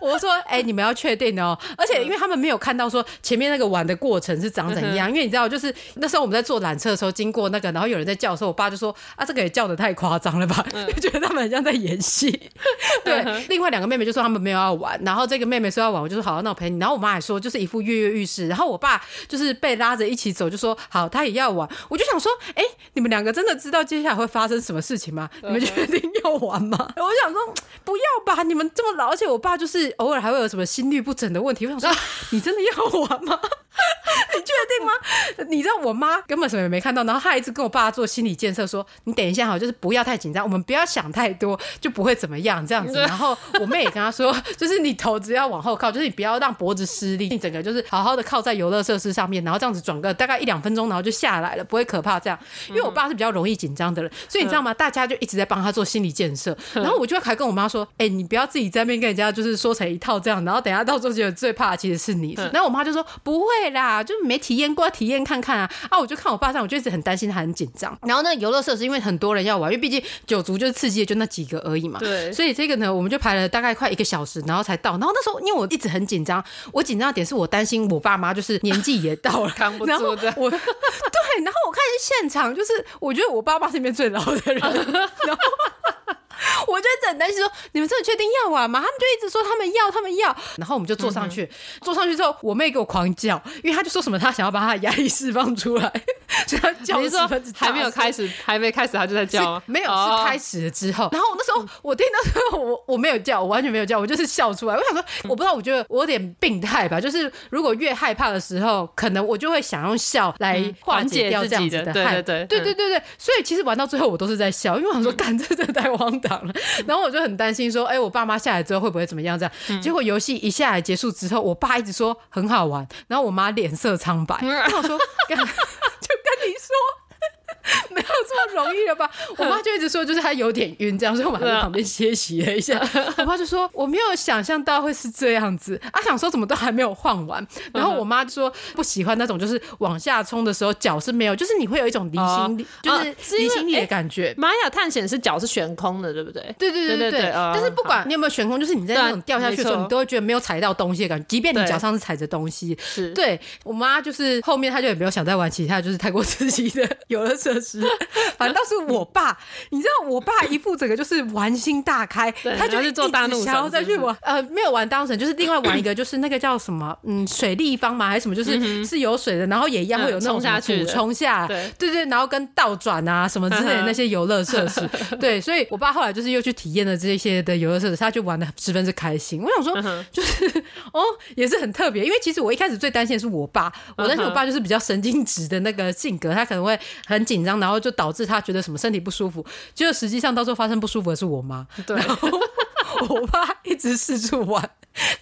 我说，哎、欸，[laughs] 你们要确定哦。而且因为他们没有看到说前面那个玩的过程是长怎样，因为你知道，就是那时候我们在坐缆车的时候经过那个，然后有人在叫的时候，我爸就说，啊，这个也叫的太夸张了吧？就觉得他们很像在演戏。[laughs] 对，另外两个妹妹就说他们没有要玩，然后这个妹妹说要玩，我就说好，那我陪你。然后我妈还说就是一副跃跃欲试，然后我爸就是被拉着一起走，就说好，他也要玩。我就想说，哎，你们两个真的知道接下来会发生什么事情吗？你们决定要玩吗？[laughs] 我想说不要吧，你们这么老，而且我爸就是偶尔还会有什么心律不整的问题。我想说，[laughs] 你真的要玩吗？[laughs] 你确定吗？你知道我妈根本什么也没看到，然后她一直跟我爸做心理建设，说你等一下哈，就是不要太紧张，我们不要想太多，就不会怎么样这样子。然后我妹也跟她说，[laughs] 就是你头只要往后靠，就是你不要让脖子失力，你整个就是好好的靠在游乐设施上面，然后这样子转个大概一两分钟，然后就下来了，不会可怕这样。因为我爸是比较容易紧张的人，所以你知道吗？大家就一直在帮他做心理建设。然后我就还跟我妈说，哎、欸，你不要自己在那边跟人家就是说成一套这样，然后等下到时候觉得最怕的其实是你。然后我妈就说不会啦，就没体验过，体验看看啊。啊，我就看我爸这样，我就一直很担心他很紧张。然后那个游乐设施因为很多人要玩，因为毕竟九族就是刺激的就那几个而已嘛。对。所以这个呢，我们就排了大概快一个小时，然后才到。然后那时候因为我一直很紧张，我紧张的点是我担心我爸妈就是年纪也到了，[laughs] 扛不住的。我 [laughs] 对，然后我看现场就是，我觉得我爸妈是里面最老的人。[laughs] 然后。[laughs] 我就整很担心说，你们真的确定要玩吗？他们就一直说他们要，他们要。然后我们就坐上去，嗯、坐上去之后，我妹给我狂叫，因为她就说什么，她想要把她的压力释放出来，所以她叫。你说还没有开始，还没开始，她就在叫吗？没有，是开始了之后。然后我那时候我听到之后，我我没有叫，我完全没有叫，我就是笑出来。我想说，我不知道，我觉得我有点病态吧，就是如果越害怕的时候，可能我就会想用笑来缓解掉这样子的害。对对对对对对对。所以其实玩到最后，我都是在笑，因为我想说，干这真的太荒唐了。[laughs] 然后我就很担心说，哎，我爸妈下来之后会不会怎么样？这样。结果游戏一下来结束之后，我爸一直说很好玩，然后我妈脸色苍白，然 [laughs] 后我说，[laughs] 就跟你说。[laughs] 没有这么容易了吧？[laughs] 我妈就一直说，就是她有点晕，这样，所以我们还在旁边歇息了一下。[laughs] 我爸就说，我没有想象到会是这样子，啊，想说怎么都还没有换完。然后我妈就说不喜欢那种，就是往下冲的时候脚是没有，就是你会有一种离心力，就是离心力的感觉。玛雅探险是脚是悬空的，对不对？对对对对对。但是不管你有没有悬空，就是你在那种掉下去的时候，你都会觉得没有踩到东西的感觉，即便你脚上是踩着东西。是。对我妈就是后面她就也没有想再玩其他，就是太过刺激的游乐设施。反倒是我爸，你知道，我爸一副整个就是玩心大开，他就是做大怒，然后再去玩，呃，没有玩大怒神，就是另外玩一个，就是那个叫什么，嗯，水立方嘛？还是什么？就是是有水的，然后也一样会有那种补充下，对对对，然后跟倒转啊什么之类的那些游乐设施，[laughs] 对，所以我爸后来就是又去体验了这些的游乐设施，他就玩的十分之开心。我想说，就是哦，也是很特别，因为其实我一开始最担心的是我爸，我担心我爸就是比较神经质的那个性格，他可能会很紧张，然后就。导致他觉得什么身体不舒服，结果实际上到时候发生不舒服的是我妈。对，然后 [laughs] 我爸一直四处玩。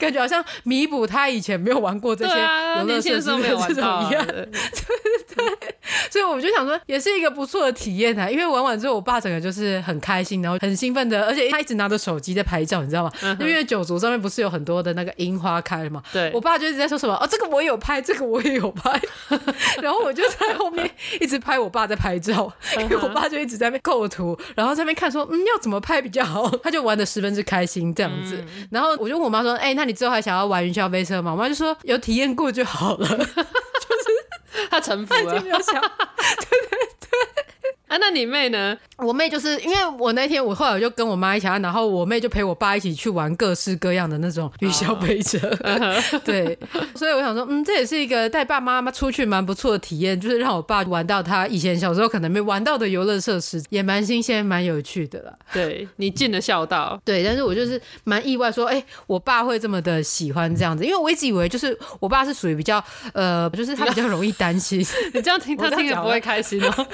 感觉好像弥补他以前没有玩过这些游乐设施没有玩到一样，[laughs] 对对，所以我就想说，也是一个不错的体验啊。因为玩完之后，我爸整个就是很开心，然后很兴奋的，而且他一直拿着手机在拍照，你知道吗？因为九族上面不是有很多的那个樱花开了嘛？对，我爸就一直在说什么哦，这个我有拍，这个我也有拍，[laughs] 然后我就在后面一直拍我爸在拍照，因为我爸就一直在那边构图，然后在那边看说嗯要怎么拍比较好，他就玩的十分之开心这样子。然后我就问我妈说。哎、欸，那你之后还想要玩云霄飞车吗？我妈就说有体验过就好了，[laughs] 就是她臣服了，没有想，对对对。啊，那你妹呢？我妹就是因为我那天我后来我就跟我妈一起，然后我妹就陪我爸一起去玩各式各样的那种云霄飞车，[laughs] oh. [laughs] 对，所以我想说，嗯，这也是一个带爸爸妈妈出去蛮不错的体验，就是让我爸玩到他以前小时候可能没玩到的游乐设施，也蛮新鲜、蛮有趣的啦。对，你尽了孝道，对，但是我就是蛮意外说，哎、欸，我爸会这么的喜欢这样子，因为我一直以为就是我爸是属于比较呃，就是他比较容易担心，你这样听 [laughs] 他听着不会开心哦。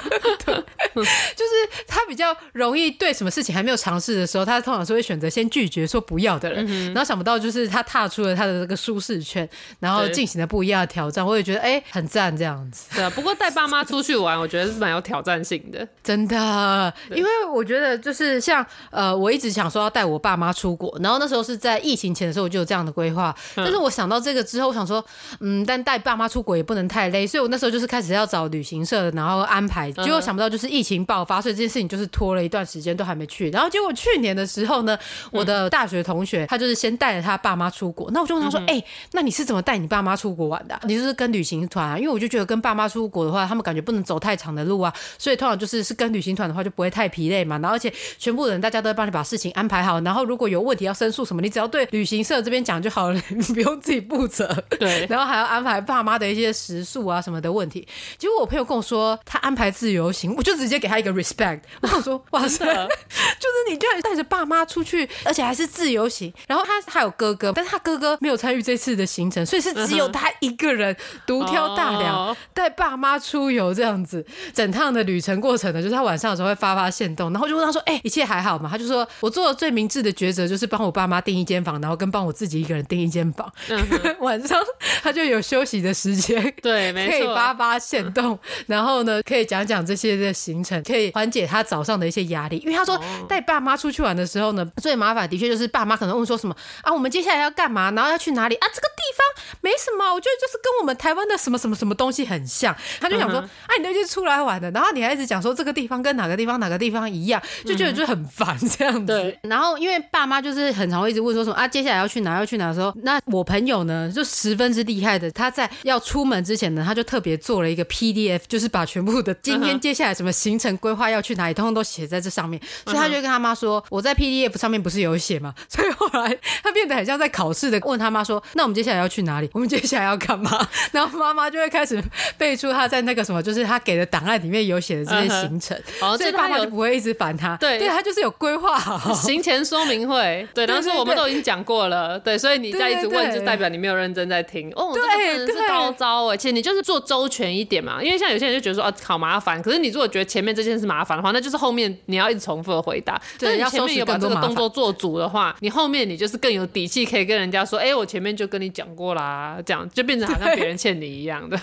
对。[laughs] 就是他比较容易对什么事情还没有尝试的时候，他通常是会选择先拒绝说不要的人。嗯、然后想不到就是他踏出了他的这个舒适圈，然后进行了不一样的挑战。我也觉得哎、欸，很赞这样子。对啊，不过带爸妈出去玩，我觉得是蛮有挑战性的，真的。因为我觉得就是像呃，我一直想说要带我爸妈出国，然后那时候是在疫情前的时候我就有这样的规划。嗯、但是我想到这个之后，我想说嗯，但带爸妈出国也不能太累，所以我那时候就是开始要找旅行社，然后安排。结果想不到就是疫情爆发，所以这件事情就是拖了一段时间都还没去。然后结果去年的时候呢，我的大学同学他就是先带着他爸妈出国。那我就问他说：“哎，那你是怎么带你爸妈出国玩的？你就是跟旅行团啊？因为我就觉得跟爸妈出国的话，他们感觉不能走太长的路啊，所以通常就是是跟旅行团的话就不会太疲累嘛。然后而且全部人大家都会帮你把事情安排好。然后如果有问题要申诉什么，你只要对旅行社这边讲就好了，你不用自己负责。[laughs] [laughs] 对，然后还要安排爸妈的一些食宿啊什么的问题。结果我朋友跟我说他安排自由行，我就直接给他一个 respect。[laughs] 我想说，哇塞，就是你居然带着爸妈出去，而且还是自由行。然后他还有哥哥，但是他哥哥没有参与这次的行程，所以是只有他一个人独挑大梁带爸妈出游这样子。整趟的旅程过程呢，就是他晚上的时候会发发现动，然后就问他说：“哎、欸，一切还好吗？”他就说：“我做的最明智的抉择就是帮我爸妈订一间房，然后跟帮我自己一个人订一间房。嗯、[laughs] 晚上他就有休息的时间，对，没错，可以发发现动，[laughs] 然后呢，可以讲讲这些的行程，可以缓解他早上的一些压力。因为他说带爸妈出去玩的时候呢，最麻烦的确就是爸妈可能问说什么啊，我们接下来要干嘛，然后要去哪里啊？这个地方没什么，我觉得就是跟我们台湾的什么什么什么东西很像。他就想说，啊，你那天出来玩的，然后你还一直讲说这个地方跟哪个地方哪个地方一样，就觉得就很烦这样子。对。然后因为爸妈就是很常会一直问说什么啊，接下来要去哪要去哪的时候，那我朋友呢就十分之厉害的，他在要出门之前呢，他就特别做了一个 PDF，就是把全部的今天接下来什么。行程规划要去哪里，通通都写在这上面。所以他就跟他妈说：“我在 PDF 上面不是有写吗？” [laughs] 所以后来他变得很像在考试的，问他妈说：“那我们接下来要去哪里？我们接下来要干嘛？” [laughs] 然后妈妈就会开始背出他在那个什么，就是他给的档案里面有写的这些行程。[laughs] 所以爸妈就不会一直烦他。对，对他就是有规划好行前说明会。对，然后说我们都已经讲过了。对，所以你再一直问，就代表你没有认真在听。哦，这个真的是高招哎！其实你就是做周全一点嘛，因为像有些人就觉得说啊，好麻烦。可是你如果觉得前面这件事麻烦的话，那就是后面你要一直重复的回答。对，要前面有把这个动作做足的话，你后面你就是更有底气可以跟人家说，哎，我前面就跟你讲过啦，这样就变成好像别人欠你一样的。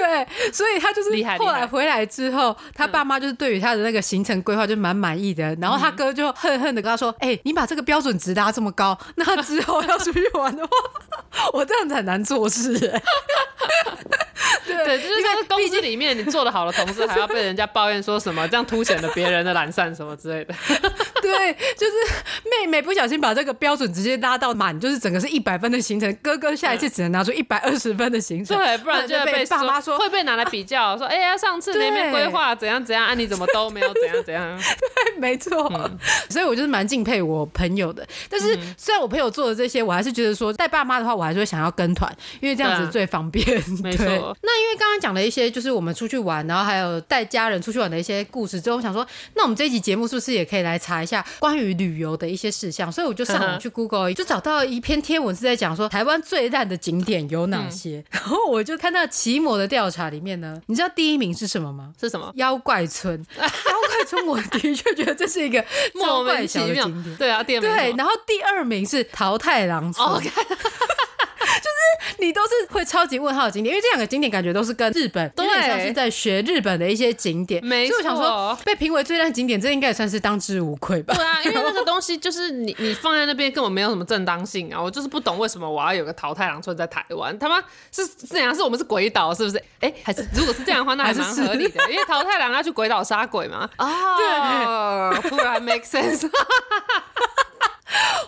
对，所以他就是后来回来之后，他爸妈就是对于他的那个行程规划就蛮满意的。然后他哥就恨恨的跟他说，哎，你把这个标准值拉这么高，那他之后要出去玩的话，[laughs] 我这样子很难做事。对，就是在公司里面，你做的好的同事还要被人家抱怨说什么，这样凸显了别人的懒散什么之类的。[laughs] 对，就是妹妹不小心把这个标准直接拉到满，就是整个是一百分的行程，哥哥下一次只能拿出一百二十分的行程。对，不然就会被爸妈说会被拿来比较，说哎呀，上次那边规划怎样怎样，啊你怎么都没有怎样怎样。[laughs] 对，没错。嗯、所以我就是蛮敬佩我朋友的。但是虽然我朋友做的这些，我还是觉得说带爸妈的话，我还是会想要跟团，因为这样子最方便。没错。那因为刚刚讲了一些，就是我们出去玩，然后还有带家人出去玩的一些故事之后，我想说，那我们这一集节目是不是也可以来查一下关于旅游的一些事项？所以我就上网去 Google，就找到一篇贴文是在讲说台湾最烂的景点有哪些。嗯、[laughs] 然后我就看到奇摩的调查里面呢，你知道第一名是什么吗？是什么？妖怪村。[laughs] 妖怪村，我的确觉得这是一个 [laughs] 莫名其妙的景点。对啊，第二名。对，然后第二名是桃太郎村。Okay. 就是你都是会超级问号的景点，因为这两个景点感觉都是跟日本，有点像是在学日本的一些景点。没错，所以我想说被评为最烂景点，这应该也算是当之无愧吧？对啊，因为那个东西就是你你放在那边根本没有什么正当性啊！我就是不懂为什么我要有个桃太郎村在台湾？他妈是这样？是我们是鬼岛是不是？哎、欸，还是如果是这样的话，那 [laughs] 还蛮合理的，因为桃太郎要去鬼岛杀鬼嘛。[laughs] 啊，对，突然 make sense。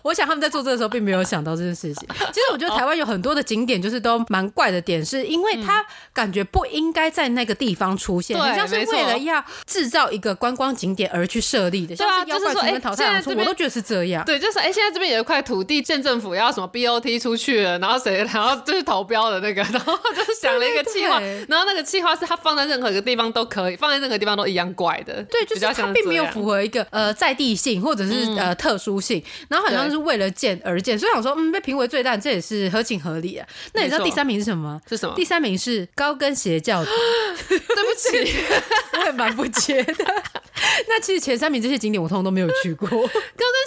我想他们在做这个时候，并没有想到这件事情。其实我觉得台湾有很多的景点，就是都蛮怪的点，是因为它感觉不应该在那个地方出现，好像是为了要制造一个观光景点而去设立的。像是妖怪村跟桃太郎村，我都觉得是这样。对，就是哎，现在这边有一块土地，县政府要什么 BOT 出去了，然后谁，然后就是投标的那个，然后就是想了一个计划，然后那个计划是它放在任何一个地方都可以，放在任何地方都一样怪的。对，就是它并没有符合一个呃在地性或者是呃特殊性，然后好像是为了建而建，所以想说，嗯，被评为最烂，这也是合情合理啊。那你知道第三名是什么吗？是什么？第三名是高跟鞋教堂。[laughs] 对不起，[laughs] 我也蛮不解的。[laughs] 那其实前三名这些景点我通通都没有去过。[laughs] 高跟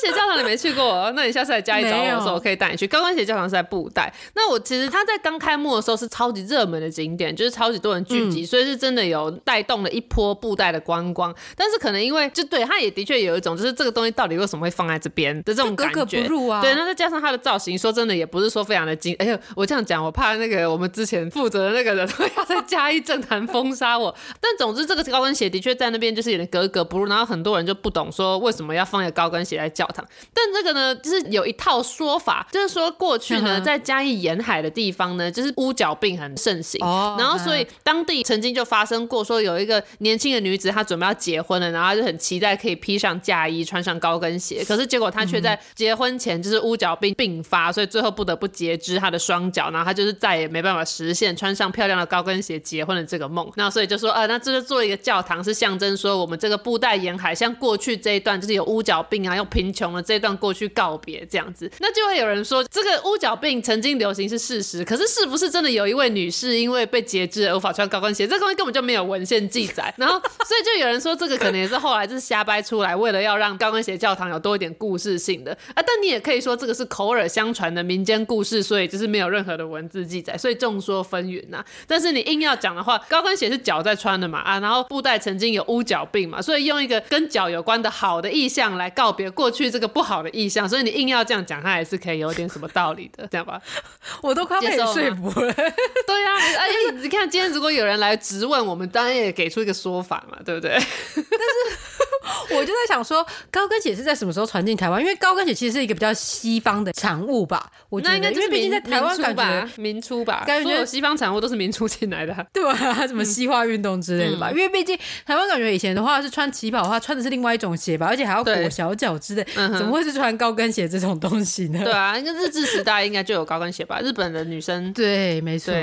鞋教堂你没去过？那你下次来嘉义找我的时候，我可以带你去。高跟鞋教堂是在布袋。那我其实它在刚开幕的时候是超级热门的景点，就是超级多人聚集，嗯、所以是真的有带动了一波布袋的观光。但是可能因为就对，它也的确有一种就是这个东西到底为什么会放在这边的这种感觉。格格不入啊。对，那再加上它的造型，说真的也不是说非常的精。哎呦，我这样讲，我怕那个我们之前负责的那个人 [laughs] 会要在嘉义政坛封杀我。但总之，这个高跟鞋的确在那边就是有点格格不入，然后很多人就不懂说为什么要放一个高跟鞋在教堂。但这个呢，就是有一套说法，就是说过去呢，在嘉义沿海的地方呢，就是乌脚病很盛行，然后所以当地曾经就发生过说有一个年轻的女子，她准备要结婚了，然后她就很期待可以披上嫁衣，穿上高跟鞋，可是结果她却在结婚前就是乌脚病病发，所以最后不得不截肢她的双脚，然后她就是再也没办法实现穿上漂亮的高跟鞋结婚的这个梦。那所以就说啊，那这就做一个教堂，是象征说我们这个布袋沿海像过去这一段就是有乌脚病啊，又贫穷的这一段过去告别这样子。那就会有人说，这个乌脚病曾经流行是事实，可是是不是真的有一位女士因为被截肢而无法穿高跟鞋？这东西根本就没有文献记载。然后所以就有人说，这个可能也是后来就是瞎掰出来，为了要让高跟鞋教堂有多一点故事性的啊。但你也可以说这个是口耳相传的民间故事，所以就是没有任何的文字记载，所以众说纷纭呐。但是你硬要讲的话，高跟鞋是脚在穿的嘛啊，然后布袋曾经有乌脚病嘛，所以用一个跟脚有关的好的意象来告别过去这个不好的意象，所以你硬要这样讲，它还是可以有点什么道理的，[laughs] 这样吧？我都快被你说服了。对呀、啊，而且你看，今天如果有人来质问我们，当然也给出一个说法嘛，对不对？[laughs] 但是。[laughs] 我就在想说，高跟鞋是在什么时候传进台湾？因为高跟鞋其实是一个比较西方的产物吧？我觉得，因为毕竟在台湾感觉民初吧，感觉所有西方产物都是民初进来的，对吧？什么西化运动之类的吧？因为毕竟台湾感觉以前的话是穿旗袍的话，穿的是另外一种鞋吧，而且还要裹小脚之类，怎么会是穿高跟鞋这种东西呢？对啊，应该日治时代应该就有高跟鞋吧？日本的女生对，没错。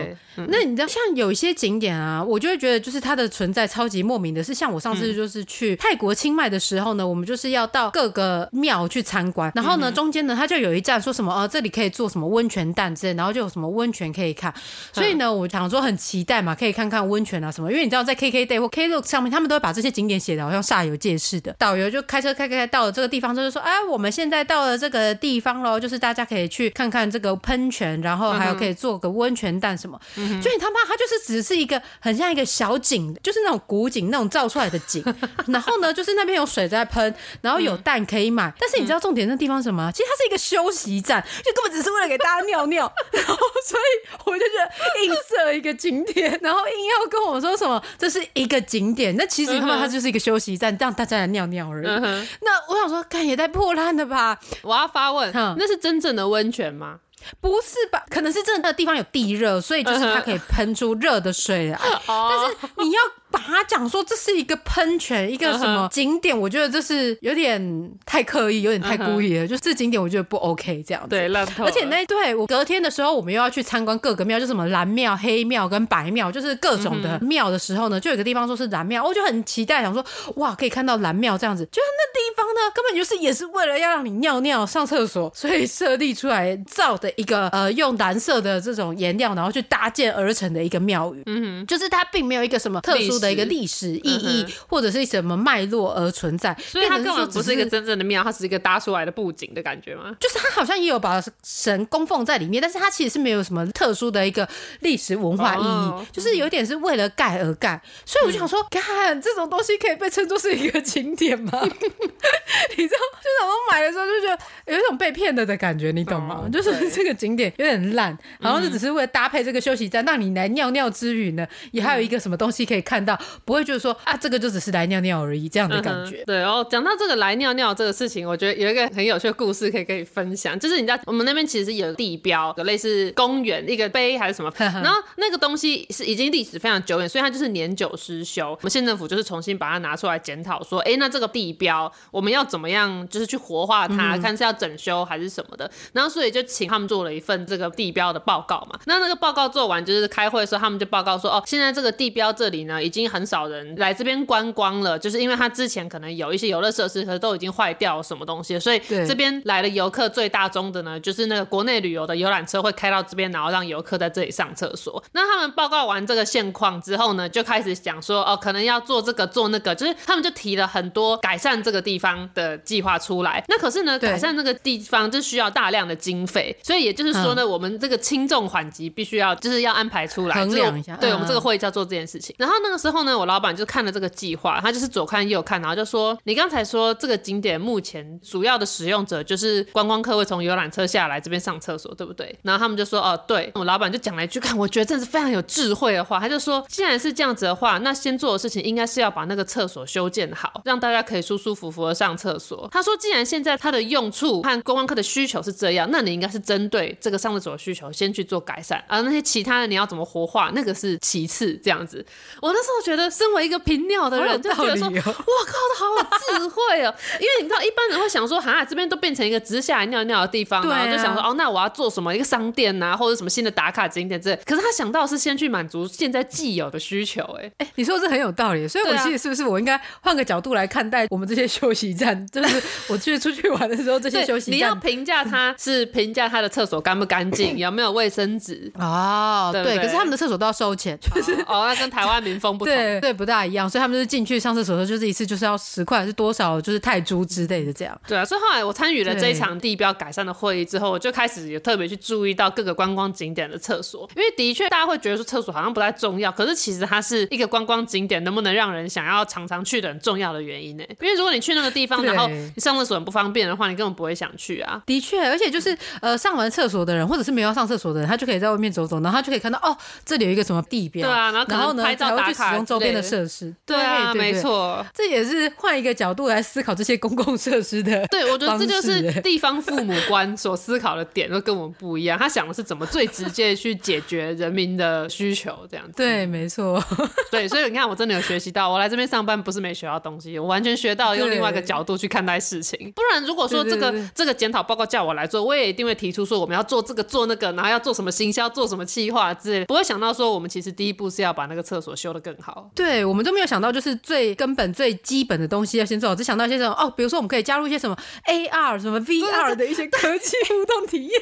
那你知道，像有一些景点啊，我就会觉得就是它的存在超级莫名的，是像我上次就是去泰国清迈的时候呢，我们就是要到各个庙去参观，然后呢中间呢它就有一站说什么哦，这里可以做什么温泉蛋之类，然后就有什么温泉可以看，所以呢我想说很期待嘛，可以看看温泉啊什么，因为你知道在 KKday 或 Klook 上面，他们都会把这些景点写的好像煞有介事的，导游就开车开开开到了这个地方，就是说哎，我们现在到了这个地方喽，就是大家可以去看看这个喷泉，然后还有可以做个温泉蛋什么，所以他妈他就是只是一个很像一个小景，就是那种古景那种造出来的景，[laughs] 然后呢就是那边有水在喷，然后有蛋可以买，嗯、但是你知道重点那地方什么？其实它是一个休息站，就根本只是为了给大家尿尿，[laughs] 然后所以我就觉得硬设一个景点，然后硬要跟我说什么这是一个景点，那其实他妈它就是一个休息站，让大家来尿尿而已。嗯、那我想说，看也太破烂了吧！我要发问，嗯、那是真正的温泉吗？不是吧？可能是真的那个地方有地热，所以就是它可以喷出热的水来。但是你要。把它讲说这是一个喷泉，一个什么景点？我觉得这是有点太刻意，有点太故意了。就是这景点我觉得不 OK 这样子。对，而且那对我隔天的时候，我们又要去参观各个庙，就什么蓝庙、黑庙跟白庙，就是各种的庙的时候呢，就有个地方说是蓝庙，我就很期待，想说哇，可以看到蓝庙这样子。就是那地方呢，根本就是也是为了要让你尿尿、上厕所，[laughs] 所以设立出来造的一个呃用蓝色的这种颜料，然后去搭建而成的一个庙宇。嗯哼，就是它并没有一个什么特殊。的一个历史意义或者是什么脉络而存在，所以它根本不是一个真正的庙，它是一个搭出来的布景的感觉吗？就是它好像也有把神供奉在里面，但是它其实是没有什么特殊的一个历史文化意义，就是有点是为了盖而盖。所以我就想说，看这种东西可以被称作是一个景点吗？[laughs] 你知道，就想说买的时候就觉得有一种被骗了的感觉，你懂吗？就是这个景点有点烂，然后就只是为了搭配这个休息站，让你来尿尿之余呢，也还有一个什么东西可以看到。不会就是说啊，这个就只是来尿尿而已这样的感觉。嗯、对，然后讲到这个来尿尿这个事情，我觉得有一个很有趣的故事可以跟你分享，就是你知道我们那边其实有地标，有类似公园一个碑还是什么，然后那个东西是已经历史非常久远，所以它就是年久失修。我们县政府就是重新把它拿出来检讨，说，哎，那这个地标我们要怎么样，就是去活化它，看是要整修还是什么的。然后所以就请他们做了一份这个地标的报告嘛。那那个报告做完，就是开会的时候，他们就报告说，哦，现在这个地标这里呢已经。很少人来这边观光了，就是因为他之前可能有一些游乐设施，可是都已经坏掉什么东西，所以这边来的游客最大宗的呢，就是那个国内旅游的游览车会开到这边，然后让游客在这里上厕所。那他们报告完这个现况之后呢，就开始讲说，哦，可能要做这个做那个，就是他们就提了很多改善这个地方的计划出来。那可是呢，改善这个地方就需要大量的经费，所以也就是说呢，嗯、我们这个轻重缓急必须要就是要安排出来，衡量一下。对，我们这个会议要做这件事情。然后那个时候。后呢，我老板就看了这个计划，他就是左看右看，然后就说：“你刚才说这个景点目前主要的使用者就是观光客会从游览车下来这边上厕所，对不对？”然后他们就说：“哦，对。”我老板就讲了一句，看我觉得真是非常有智慧的话，他就说：“既然是这样子的话，那先做的事情应该是要把那个厕所修建好，让大家可以舒舒服服的上厕所。”他说：“既然现在它的用处和观光客的需求是这样，那你应该是针对这个上厕所的需求先去做改善，而那些其他的你要怎么活化，那个是其次。这样子，我那时候觉得。身为一个平尿的人，就觉得说，哇靠，他好有智慧哦！[laughs] 因为你知道，一般人会想说，哈，这边都变成一个直下来尿尿的地方，然后就想说，哦，那我要做什么？一个商店呐，或者什么新的打卡景点之类。可是他想到是先去满足现在既有的需求，哎哎，你说这很有道理。所以我其实是不是我应该换个角度来看待我们这些休息站？[laughs] 就是我去出去玩的时候，这些休息站，你要评价他是评价他的厕所干不干净，有没有卫生纸 [laughs] 哦，对，可是他们的厕所都要收钱，就是哦，那跟台湾民风不同。对。不大一样，所以他们就是进去上厕所的时候，就是一次就是要十块还是多少，就是泰铢之类的这样。对啊，所以后来我参与了这一场地标改善的会议之后，我就开始也特别去注意到各个观光景点的厕所，因为的确大家会觉得说厕所好像不太重要，可是其实它是一个观光景点能不能让人想要常常去的很重要的原因呢？因为如果你去那个地方，然后你上厕所很不方方便的话，你根本不会想去啊。的确，而且就是呃，上完厕所的人，或者是没有上厕所的人，他就可以在外面走走，然后他就可以看到哦，这里有一个什么地标。对啊，然后拍照打卡，去使用周边的设施。对啊，没错，这也是换一个角度来思考这些公共设施的。对，我觉得这就是地方父母官所思考的点都跟我们不一样。他想的是怎么最直接去解决人民的需求，这样子。对，没错。对，所以你看，我真的有学习到，我来这边上班不是没学到东西，我完全学到用另外一个角度去看待事情。[laughs] 不然，如果说这个这个检讨报告叫我来做，我也一定会提出说我们要做这个做那个，然后要做什么行销，做什么企划之类的，不会想到说我们其实第一步是要把那个厕所修得更好。对，我们都没有想到，就是最根本、最基本的东西要先做好，只想到一些什么哦，比如说我们可以加入一些什么 AR、什么 VR 的一些科技 [laughs] 互动体验。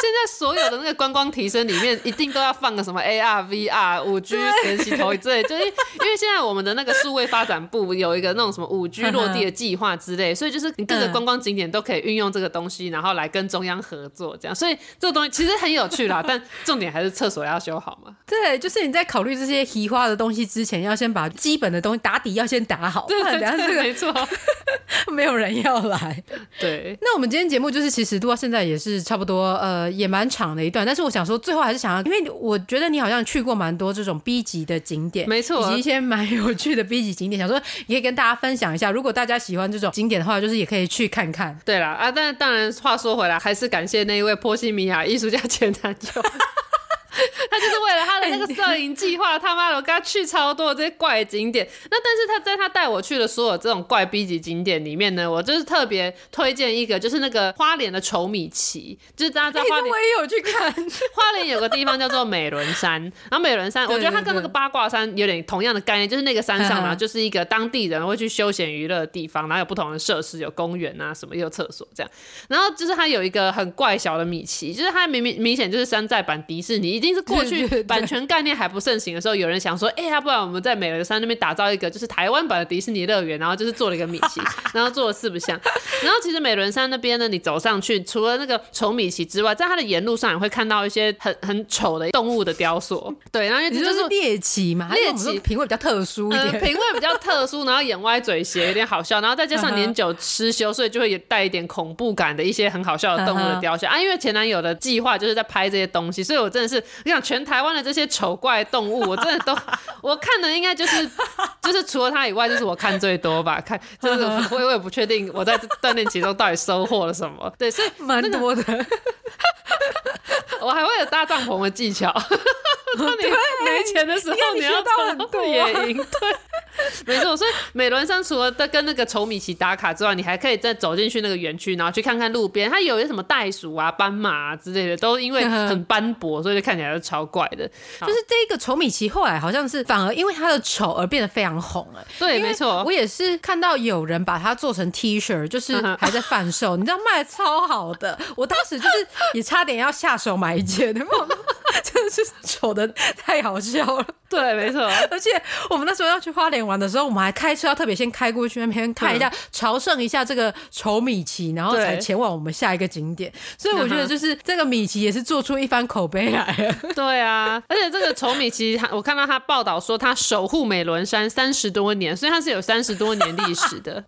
现在所有的那个观光提升里面，一定都要放个什么 AR、VR、五 G 连起头之类，就是因为现在我们的那个数位发展部有一个那种什么五 G 落地的计划之类，所以就是你各个观光景点都可以运用这个东西，然后来跟中央合作这样，所以这个东西其实很有趣啦。但重点还是厕所要修好嘛。对，就是你在考虑这些奇花的东西之前，要先把基本的东西打底要先打好。对，对，对，对，没错，[laughs] 没有人要来。[laughs] 对，那我们今天节目就是其实录到现在也是差不多，呃，也蛮长的一段。但是我想说，最后还是想要，因为我觉得你好像去过蛮多这种 B 级的景点，没错，以及一些蛮有趣的 B 级景点，想说也可以跟大家分享一下。如果大家喜欢这种景点的话，就是也可以去看看。对啦，啊，但当然话说回来，还是感谢那一位波西米亚艺术家前男友。[laughs] 他就是为了他的那个摄影计划，他妈的，我跟他去超多这些怪景点。那但是他在他带我去的所有这种怪 B 级景点里面呢，我就是特别推荐一个，就是那个花莲的丑米奇，就是大家在花莲我也有去看。[laughs] 花莲有个地方叫做美伦山，然后美伦山，我觉得它跟那个八卦山有点同样的概念，就是那个山上呢，就是一个当地人会去休闲娱乐的地方，然后有不同的设施，有公园啊什么，有厕所这样。然后就是它有一个很怪小的米奇，就是它明明明显就是山寨版迪士尼，一定是过。去版权概念还不盛行的时候，有人想说，哎、欸、呀，不然我们在美仑山那边打造一个就是台湾版的迪士尼乐园，然后就是做了一个米奇，[laughs] 然后做了四不像。然后其实美仑山那边呢，你走上去，除了那个丑米奇之外，在它的沿路上也会看到一些很很丑的动物的雕塑。对，然后就是猎奇嘛，猎奇品味比较特殊一点，呃、品味比较特殊，然后眼歪嘴斜，有点好笑，然后再加上年久失修，所以就会也带一点恐怖感的一些很好笑的动物的雕像啊。因为前男友的计划就是在拍这些东西，所以我真的是你想全台湾的这些丑怪动物，我真的都我看的应该就是就是除了他以外，就是我看最多吧。看就是我我也不确定我在锻炼其中到底收获了什么。对，所以蛮多的。[laughs] 我还会有搭帐篷的技巧。[laughs] 当你没钱的时候，你要到野营。对，[laughs] 没错。所以美仑山除了跟那个丑米奇打卡之外，你还可以再走进去那个园区，然后去看看路边，它有些什么袋鼠啊、斑马啊之类的，都因为很斑驳，所以就看起来就超怪的。就是这个丑米奇后来好像是反而因为它的丑而变得非常红哎。对，没错。我也是看到有人把它做成 T 恤，就是还在贩售，你知道卖的超好的。我当时就是也差点要下手买一件，真的是丑的。太好笑了，对，没错。[laughs] 而且我们那时候要去花莲玩的时候，我们还开车要特别先开过去那边看一下，朝圣一下这个丑米奇，然后才前往我们下一个景点。所以我觉得就是这个米奇也是做出一番口碑来了。[laughs] 对啊，[laughs] 而且这个丑米奇，我看到他报道说他守护美仑山三十多年，所以他是有三十多年历史的。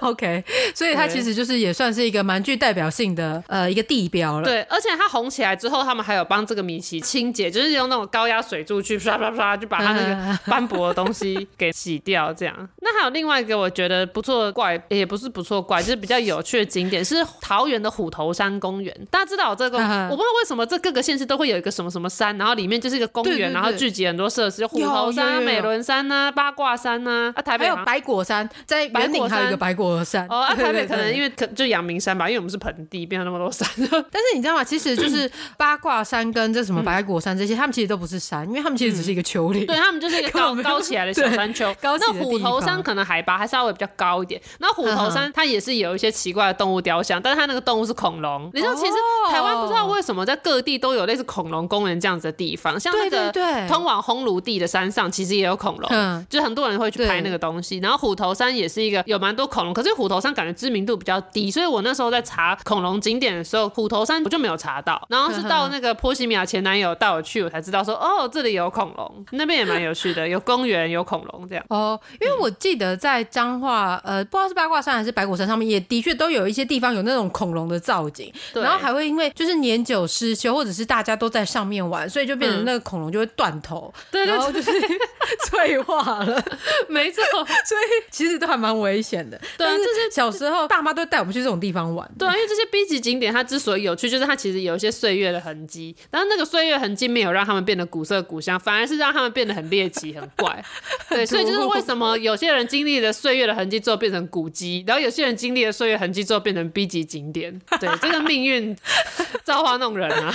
OK，所以他其实就是也算是一个蛮具代表性的呃一个地标了。对，而且他红起来之后，他们还有帮这个米奇清洁，就是用那种高压水柱去刷刷刷，就把他那个 [laughs] 斑驳的东西给洗掉。这样，那还有另外一个我觉得不错的怪，也不是不错怪，就是比较有趣的景点是桃园的虎头山公园。大家知道这个，我不知道为什么这各个县市都会有一个什么什么山，然后里面就是一个公园，然后聚集很多设施，虎头山、美仑山呐、八卦山呐，啊，台北还有白果山，在白顶还有一个白果山。哦，啊，台北可能因为可就阳明山吧，因为我们是盆地，变成那么多山。[laughs] 但是你知道吗？其实就是八卦山跟这什么白果山这些，他们其实都不是山，因为他们其实只是一个丘陵。对，他们就是一个高 [laughs] 高起来的小山丘。那虎头山可能海拔还稍微比较高一点。那虎头山它也是有一些奇怪的动物雕像，但是它那个动物是恐龙。你知道，其实台湾不知道为什么在各地都有类似恐龙公园这样子的地方，像那个通往烘炉地的山上，其实也有恐龙，就很多人会去拍那个东西。然后虎头山也是一个有蛮多恐龙，可是虎头山感觉知名度比较低，所以我那时候在查恐龙景点的时候，虎头山我就没有查到。然后是到那个波西米亚前男友带我去，我才知道说，哦，这里有恐龙。那边也蛮有趣的，有公园，有恐龙这样。哦，因为我记得在彰化，呃，不知道是八卦山还是白骨山上面，也的确都有一些地方有那种恐龙的造景，对然后还会因为就是年久失修，或者是大家都在上面玩，所以就变成那个恐龙就会断头，对嗯、然后就是 [laughs] 退化了。[laughs] 没错，[laughs] 所以其实都还蛮危险的。对啊，这些小时候爸妈都带我们去这种地方玩。对啊，因为这些 B 级景点它之所以有趣，就是它其实有一些岁月的痕迹，但是那个岁月痕迹没有让他们变得古色古香，反而是让他们变得很猎奇、很怪。[laughs] 对，所以就是为什么有些人经历了岁月的痕迹之后变成古迹，然后有些人经历了岁月痕迹之后变成 B 级景点。对，[laughs] 这个命运造化弄人啊。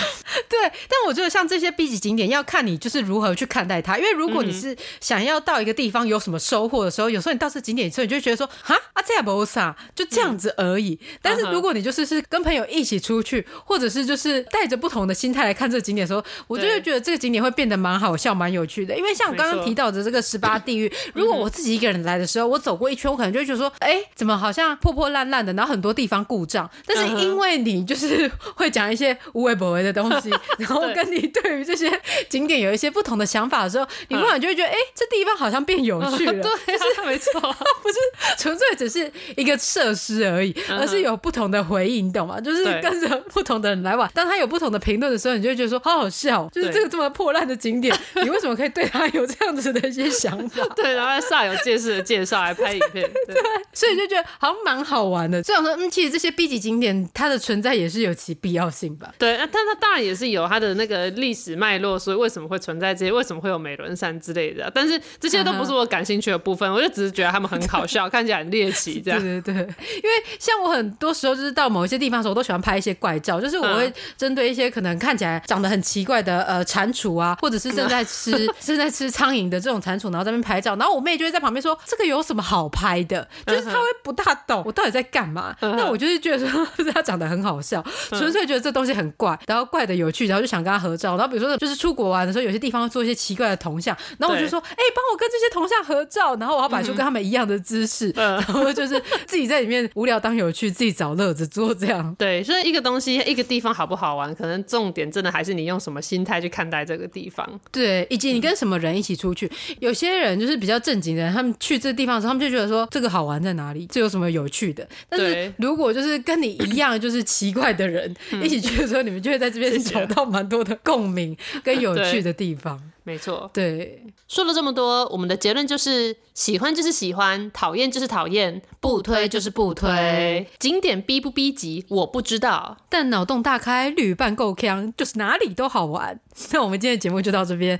对，但我觉得像这些 B 级景点要看你就是如何去看待它，因为如果你是想要到一个地方有什么收获的时候，有时候你到这景点之后，你就会觉得说哈啊这也不啥，就这样子而已。嗯、但是如果你就是是跟朋友一起出去，或者是就是带着不同的心态来看这个景点的时候，我就会觉得这个景点会变得蛮好笑、蛮有趣的。因为像我刚刚提到的这个十八地狱，[coughs] 如果我自己一个人来的时候，我走过一圈，我可能就会觉得说，哎，怎么好像破破烂烂的，然后很多地方故障。但是因为你就是会讲一些无微不微的东西，[laughs] 然后跟你对于这些景点有一些不同的想法的时候，你忽然就会觉得，哎，这地方好像变有趣了。[laughs] 对，是没错，[laughs] 不是纯粹只是一个设施而已，而是有不同的回应，你懂吗？就是跟着不同的人来玩，当他有不同的评论的时候，你就会觉得说，好好笑，就是这个这么破烂的景点，你为什么可以对他有这样子的一些想法？[laughs] 对，然后煞有介事的介绍来拍影片，对，所以就觉得好像蛮好玩的。这样说，嗯，其实这些 B 级景点它的存在也是有其必要性吧？对，但它当然也是有它的那个历史脉络，所以为什么会存在这些？为什么会有美伦山之类的？但是这些都不是我感兴趣的部分，我就只是觉得他们很好笑，[laughs] 看起来很猎奇，这样。对对对，因为像我很多时候就是到某一些地方的时候，我都喜欢拍一些怪照，就是我会针对一些可能看起来长得很奇怪的呃蟾蜍啊，或者是正在吃 [laughs] 正在吃苍蝇的这种蟾蜍，然后在那边拍照，然后我妹就会在旁边说：“这个有什么好拍的？”就是她会不大懂我到底在干嘛。那我就是觉得说，就是她长得很好笑，纯粹觉得这东西很怪，然后怪的有趣，然后就想跟她合照。然后比如说就是出国玩的时候，有些地方做一些奇怪的铜像，然后我就说：“哎，帮我跟这些铜像合照。”然后我要摆出跟他们一样的姿势，然后就是自己在里面无聊当有趣，自己找乐子做这样。[laughs] 对，所以一个东西一个地方好不好玩，可能重点真的还是你用什么心态去看待这个地方。对，以及你跟什么人一起出去。有些人就是比较正经的人，他们去这地方的时候，他们就觉得说这个好玩在哪里，这有什么有趣的。但是如果就是跟你一样就是奇怪的人 [laughs] 一起去的时候，你们就会在这边找到蛮多的共鸣跟有趣的地方。没错，对，说了这么多，我们的结论就是喜欢就是喜欢，讨厌就是讨厌，不推就是不推。景点逼不逼急我不知道，但脑洞大开，旅伴够强，就是哪里都好玩。[laughs] 那我们今天的节目就到这边，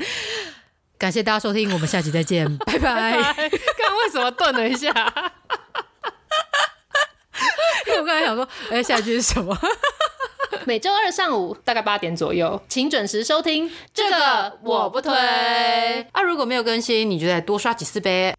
感谢大家收听，我们下期再见，[laughs] 拜拜。刚刚为什么顿了一下？[laughs] 因为我刚才想说，哎，下一句是什么？[laughs] 每周二上午大概八点左右，请准时收听。这个我不推。啊，如果没有更新，你就再多刷几次呗。